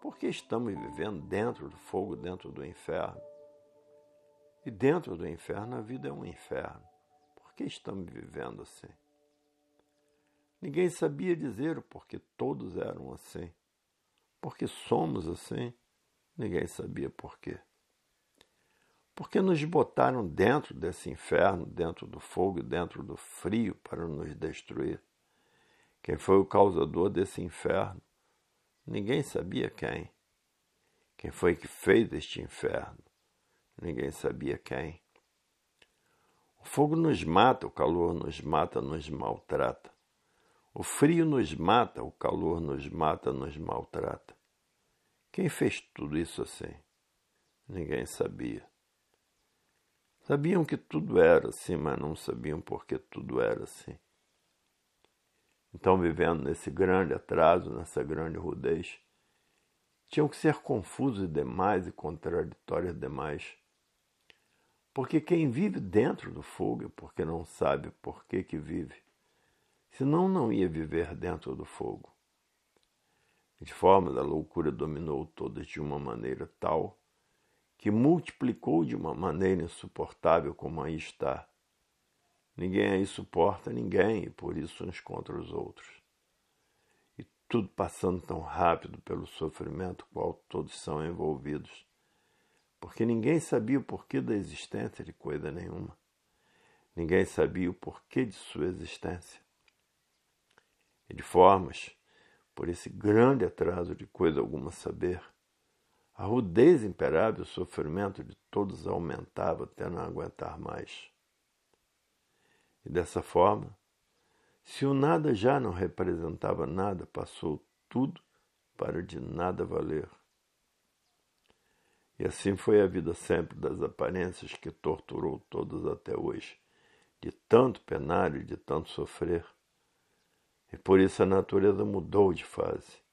Por que estamos vivendo dentro do fogo, dentro do inferno? E dentro do inferno a vida é um inferno. Por que estamos vivendo assim? Ninguém sabia dizer o porquê todos eram assim. Porque somos assim, ninguém sabia porquê. Porque nos botaram dentro desse inferno, dentro do fogo, dentro do frio para nos destruir. Quem foi o causador desse inferno? Ninguém sabia quem. Quem foi que fez este inferno? Ninguém sabia quem. O fogo nos mata, o calor nos mata, nos maltrata. O frio nos mata, o calor nos mata, nos maltrata. Quem fez tudo isso assim? Ninguém sabia. Sabiam que tudo era assim, mas não sabiam por que tudo era assim. então vivendo nesse grande atraso, nessa grande rudez, tinham que ser confusos demais e contraditórios demais. Porque quem vive dentro do fogo é porque não sabe por que, que vive. Senão não ia viver dentro do fogo. De forma a loucura dominou todas de uma maneira tal que multiplicou de uma maneira insuportável como aí está. Ninguém aí suporta ninguém e por isso uns contra os outros. E tudo passando tão rápido pelo sofrimento qual todos são envolvidos, porque ninguém sabia o porquê da existência de coisa nenhuma. Ninguém sabia o porquê de sua existência. E de formas, por esse grande atraso de coisa alguma saber, a rudez imperava e o sofrimento de todos aumentava até não aguentar mais. E dessa forma, se o nada já não representava nada, passou tudo para de nada valer. E assim foi a vida sempre das aparências que torturou todos até hoje, de tanto penar e de tanto sofrer. E por isso a natureza mudou de fase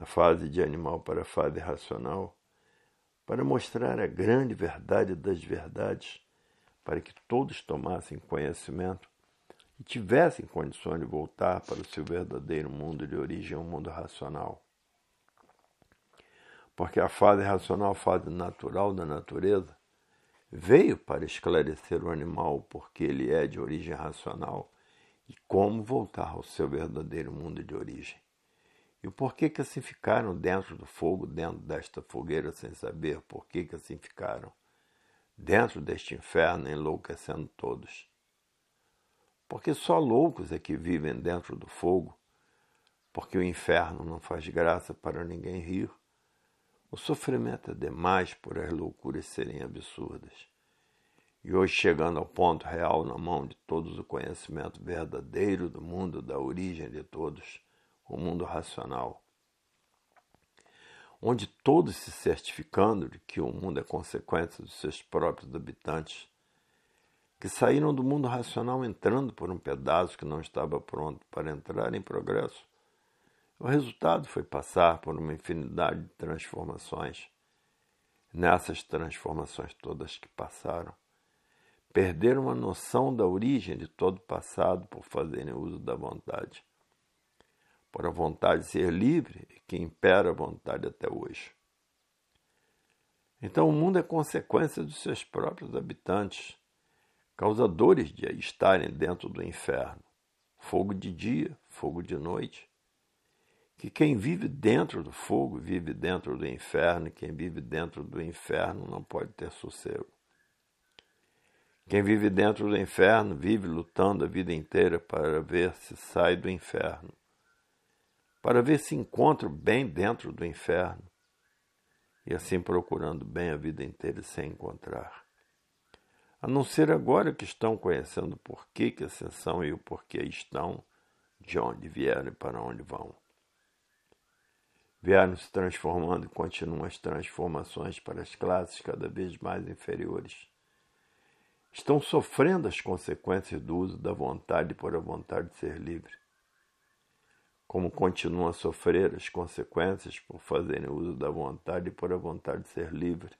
da fase de animal para a fase racional, para mostrar a grande verdade das verdades, para que todos tomassem conhecimento e tivessem condições de voltar para o seu verdadeiro mundo de origem, um mundo racional. Porque a fase racional, a fase natural da natureza, veio para esclarecer o animal porque ele é de origem racional e como voltar ao seu verdadeiro mundo de origem. E o porquê que assim ficaram dentro do fogo, dentro desta fogueira, sem saber por que, que assim ficaram, dentro deste inferno, enlouquecendo todos. Porque só loucos é que vivem dentro do fogo, porque o inferno não faz graça para ninguém rir. O sofrimento é demais por as loucuras serem absurdas. E hoje, chegando ao ponto real na mão de todos o conhecimento verdadeiro do mundo, da origem de todos, o mundo racional, onde todos se certificando de que o mundo é consequência dos seus próprios habitantes, que saíram do mundo racional entrando por um pedaço que não estava pronto para entrar em progresso. O resultado foi passar por uma infinidade de transformações. Nessas transformações todas que passaram, perderam a noção da origem de todo o passado por fazerem uso da vontade por a vontade ser livre que impera a vontade até hoje. Então o mundo é consequência dos seus próprios habitantes, causadores de estarem dentro do inferno, fogo de dia, fogo de noite. Que quem vive dentro do fogo vive dentro do inferno, e quem vive dentro do inferno não pode ter sossego. Quem vive dentro do inferno vive lutando a vida inteira para ver se sai do inferno para ver se encontro bem dentro do inferno, e assim procurando bem a vida inteira sem encontrar. A não ser agora que estão conhecendo o porquê que ascensão e o porquê estão, de onde vieram e para onde vão. Vieram se transformando e continuam as transformações para as classes cada vez mais inferiores. Estão sofrendo as consequências do uso da vontade por a vontade de ser livre como continuam a sofrer as consequências por fazerem uso da vontade por a vontade de ser livre.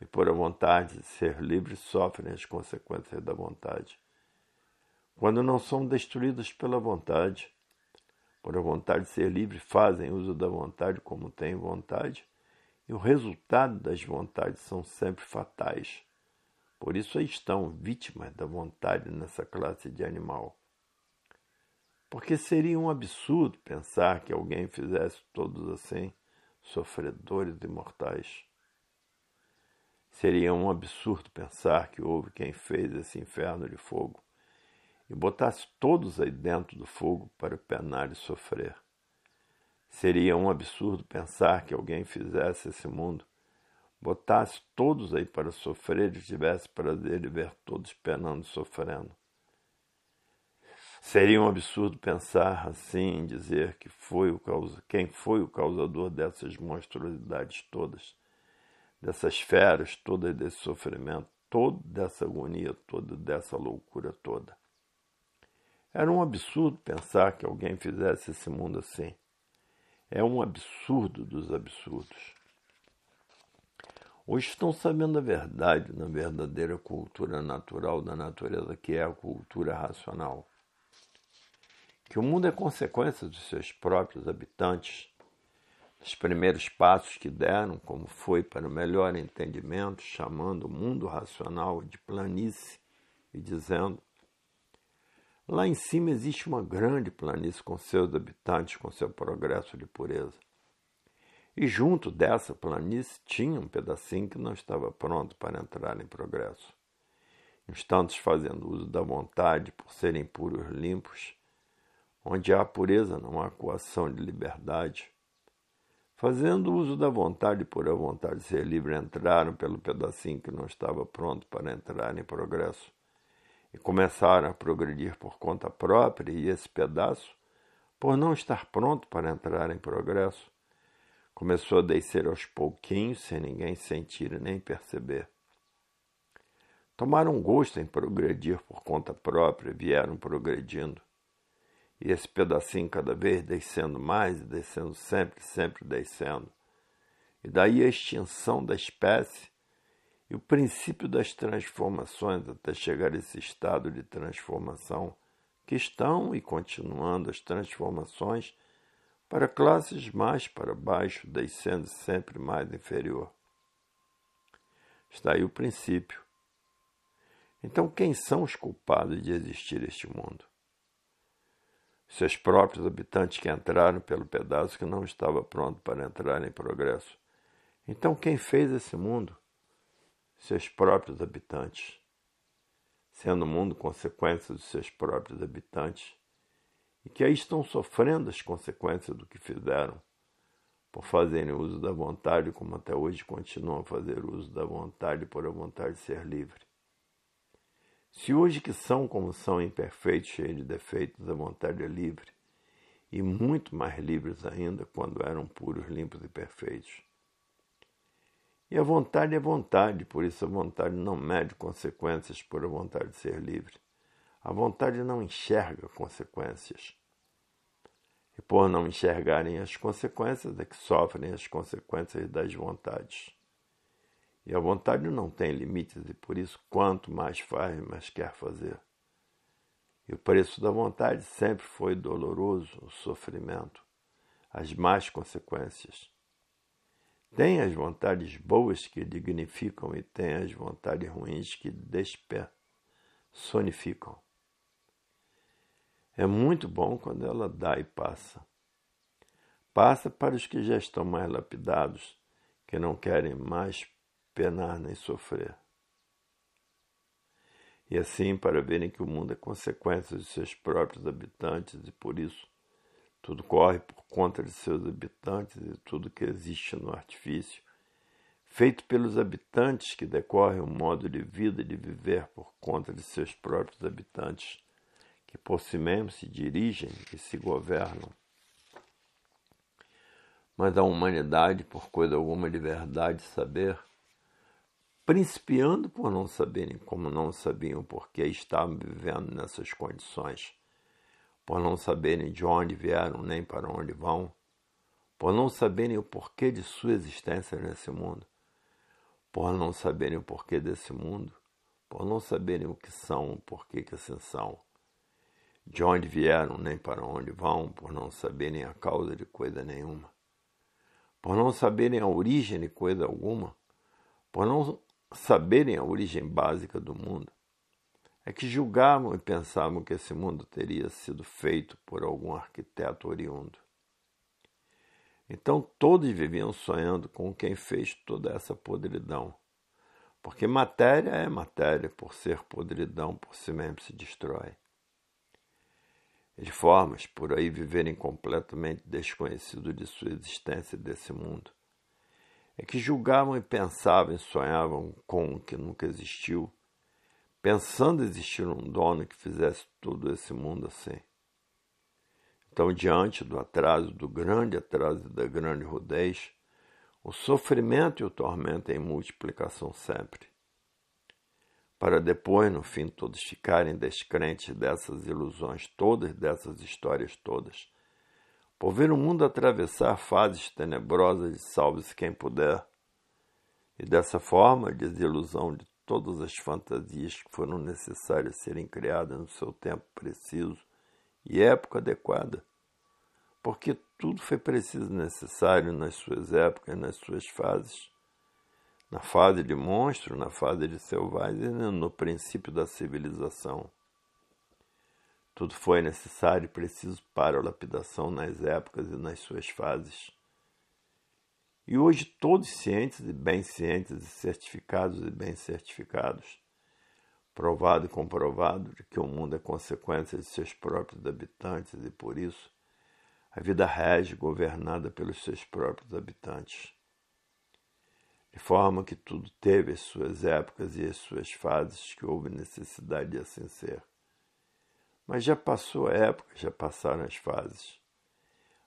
E por a vontade de ser livre sofrem as consequências da vontade. Quando não são destruídas pela vontade, por a vontade de ser livre, fazem uso da vontade como têm vontade, e o resultado das vontades são sempre fatais. Por isso estão vítimas da vontade nessa classe de animal porque seria um absurdo pensar que alguém fizesse todos assim, sofredores e mortais. Seria um absurdo pensar que houve quem fez esse inferno de fogo e botasse todos aí dentro do fogo para penar e sofrer. Seria um absurdo pensar que alguém fizesse esse mundo, botasse todos aí para sofrer e tivesse prazer de ver todos penando e sofrendo. Seria um absurdo pensar assim, dizer que foi o causa, quem foi o causador dessas monstruosidades todas, dessas feras todas, desse sofrimento, toda dessa agonia toda, dessa loucura toda. Era um absurdo pensar que alguém fizesse esse mundo assim. É um absurdo dos absurdos. Hoje estão sabendo a verdade na verdadeira cultura natural da natureza, que é a cultura racional. Que o mundo é consequência dos seus próprios habitantes, dos primeiros passos que deram, como foi para o melhor entendimento, chamando o mundo racional de planície e dizendo: lá em cima existe uma grande planície com seus habitantes, com seu progresso de pureza. E junto dessa planície tinha um pedacinho que não estava pronto para entrar em progresso. Instantes fazendo uso da vontade por serem puros limpos, onde há pureza não há coação de liberdade. Fazendo uso da vontade por a vontade de ser livre, entraram pelo pedacinho que não estava pronto para entrar em progresso e começaram a progredir por conta própria, e esse pedaço, por não estar pronto para entrar em progresso, Começou a descer aos pouquinhos, sem ninguém sentir nem perceber. Tomaram gosto em progredir por conta própria, vieram progredindo. E esse pedacinho cada vez descendo mais e descendo sempre, sempre descendo. E daí a extinção da espécie e o princípio das transformações até chegar a esse estado de transformação que estão e continuando as transformações para classes mais para baixo, descendo sempre mais inferior. Está aí o princípio. Então, quem são os culpados de existir este mundo? Seus próprios habitantes que entraram pelo pedaço que não estava pronto para entrar em progresso. Então, quem fez esse mundo? Seus próprios habitantes. Sendo o mundo consequência dos seus próprios habitantes, e que aí estão sofrendo as consequências do que fizeram, por fazerem uso da vontade, como até hoje continuam a fazer uso da vontade por a vontade de ser livre. Se hoje que são como são imperfeitos, cheios de defeitos, a vontade é livre, e muito mais livres ainda quando eram puros, limpos e perfeitos. E a vontade é vontade, por isso a vontade não mede consequências por a vontade de ser livre. A vontade não enxerga consequências. E por não enxergarem as consequências, é que sofrem as consequências das vontades. E a vontade não tem limites, e por isso, quanto mais faz, mais quer fazer. E o preço da vontade sempre foi doloroso, o sofrimento, as más consequências. Tem as vontades boas que dignificam e tem as vontades ruins que despersonificam. É muito bom quando ela dá e passa. Passa para os que já estão mais lapidados, que não querem mais penar nem sofrer. E assim, para verem que o mundo é consequência de seus próprios habitantes e por isso tudo corre por conta de seus habitantes e tudo que existe no artifício, feito pelos habitantes que decorre um modo de vida e de viver por conta de seus próprios habitantes que por si mesmos se dirigem e se governam. Mas a humanidade, por coisa alguma de verdade saber, principiando por não saberem como não sabiam porque estavam vivendo nessas condições, por não saberem de onde vieram nem para onde vão, por não saberem o porquê de sua existência nesse mundo, por não saberem o porquê desse mundo, por não saberem o que são, o porquê que assim são de onde vieram nem para onde vão, por não saberem a causa de coisa nenhuma, por não saberem a origem de coisa alguma, por não saberem a origem básica do mundo, é que julgavam e pensavam que esse mundo teria sido feito por algum arquiteto oriundo. Então todos viviam sonhando com quem fez toda essa podridão, porque matéria é matéria, por ser podridão, por si mesmo se destrói de formas por aí viverem completamente desconhecidos de sua existência desse mundo. É que julgavam e pensavam e sonhavam com o que nunca existiu, pensando existir um dono que fizesse todo esse mundo assim. Então, diante do atraso, do grande atraso e da grande rudez, o sofrimento e o tormento em multiplicação sempre. Para depois, no fim, todos ficarem descrentes dessas ilusões todas, dessas histórias todas. Por ver o mundo atravessar fases tenebrosas de salve-se quem puder, e dessa forma a desilusão de todas as fantasias que foram necessárias serem criadas no seu tempo preciso e época adequada, porque tudo foi preciso e necessário nas suas épocas, nas suas fases na fase de monstro, na fase de selvagem e no princípio da civilização. Tudo foi necessário e preciso para a lapidação nas épocas e nas suas fases. E hoje todos cientes e bem cientes e certificados e bem certificados, provado e comprovado de que o mundo é consequência de seus próprios habitantes e por isso a vida rege governada pelos seus próprios habitantes de forma que tudo teve as suas épocas e as suas fases que houve necessidade de assim ser. Mas já passou a época, já passaram as fases.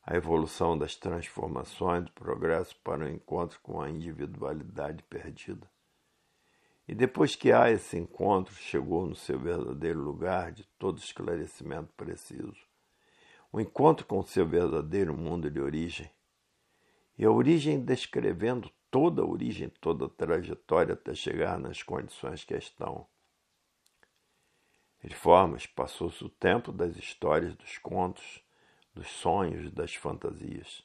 A evolução das transformações do progresso para o encontro com a individualidade perdida. E depois que há esse encontro, chegou no seu verdadeiro lugar de todo esclarecimento preciso. O encontro com o seu verdadeiro mundo de origem. E a origem descrevendo toda a origem, toda a trajetória até chegar nas condições que estão. De formas, passou-se o tempo das histórias, dos contos, dos sonhos, das fantasias.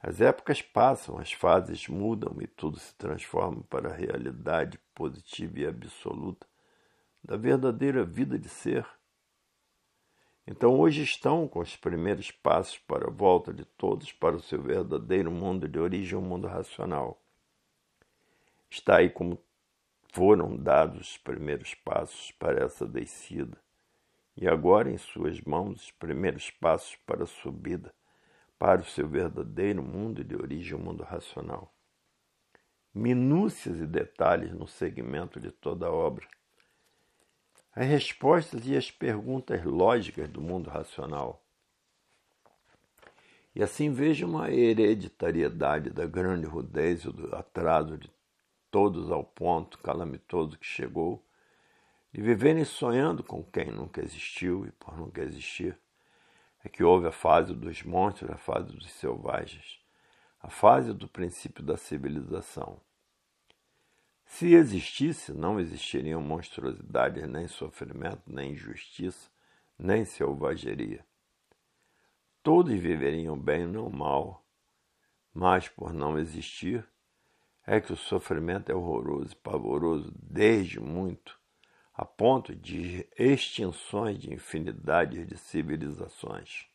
As épocas passam, as fases mudam e tudo se transforma para a realidade positiva e absoluta da verdadeira vida de ser. Então hoje estão com os primeiros passos para a volta de todos para o seu verdadeiro mundo de origem, o mundo racional. Está aí como foram dados os primeiros passos para essa descida, e agora em suas mãos os primeiros passos para a subida, para o seu verdadeiro mundo de origem, o mundo racional. Minúcias e detalhes no segmento de toda a obra as respostas e as perguntas lógicas do mundo racional. E assim vejo uma hereditariedade da grande rudez e do atraso de todos ao ponto calamitoso que chegou, de viverem sonhando com quem nunca existiu e por nunca existir. É que houve a fase dos monstros, a fase dos selvagens, a fase do princípio da civilização. Se existisse, não existiriam monstruosidades, nem sofrimento, nem injustiça, nem selvageria. Todos viveriam bem, não mal, mas por não existir, é que o sofrimento é horroroso e pavoroso desde muito, a ponto de extinções de infinidade de civilizações.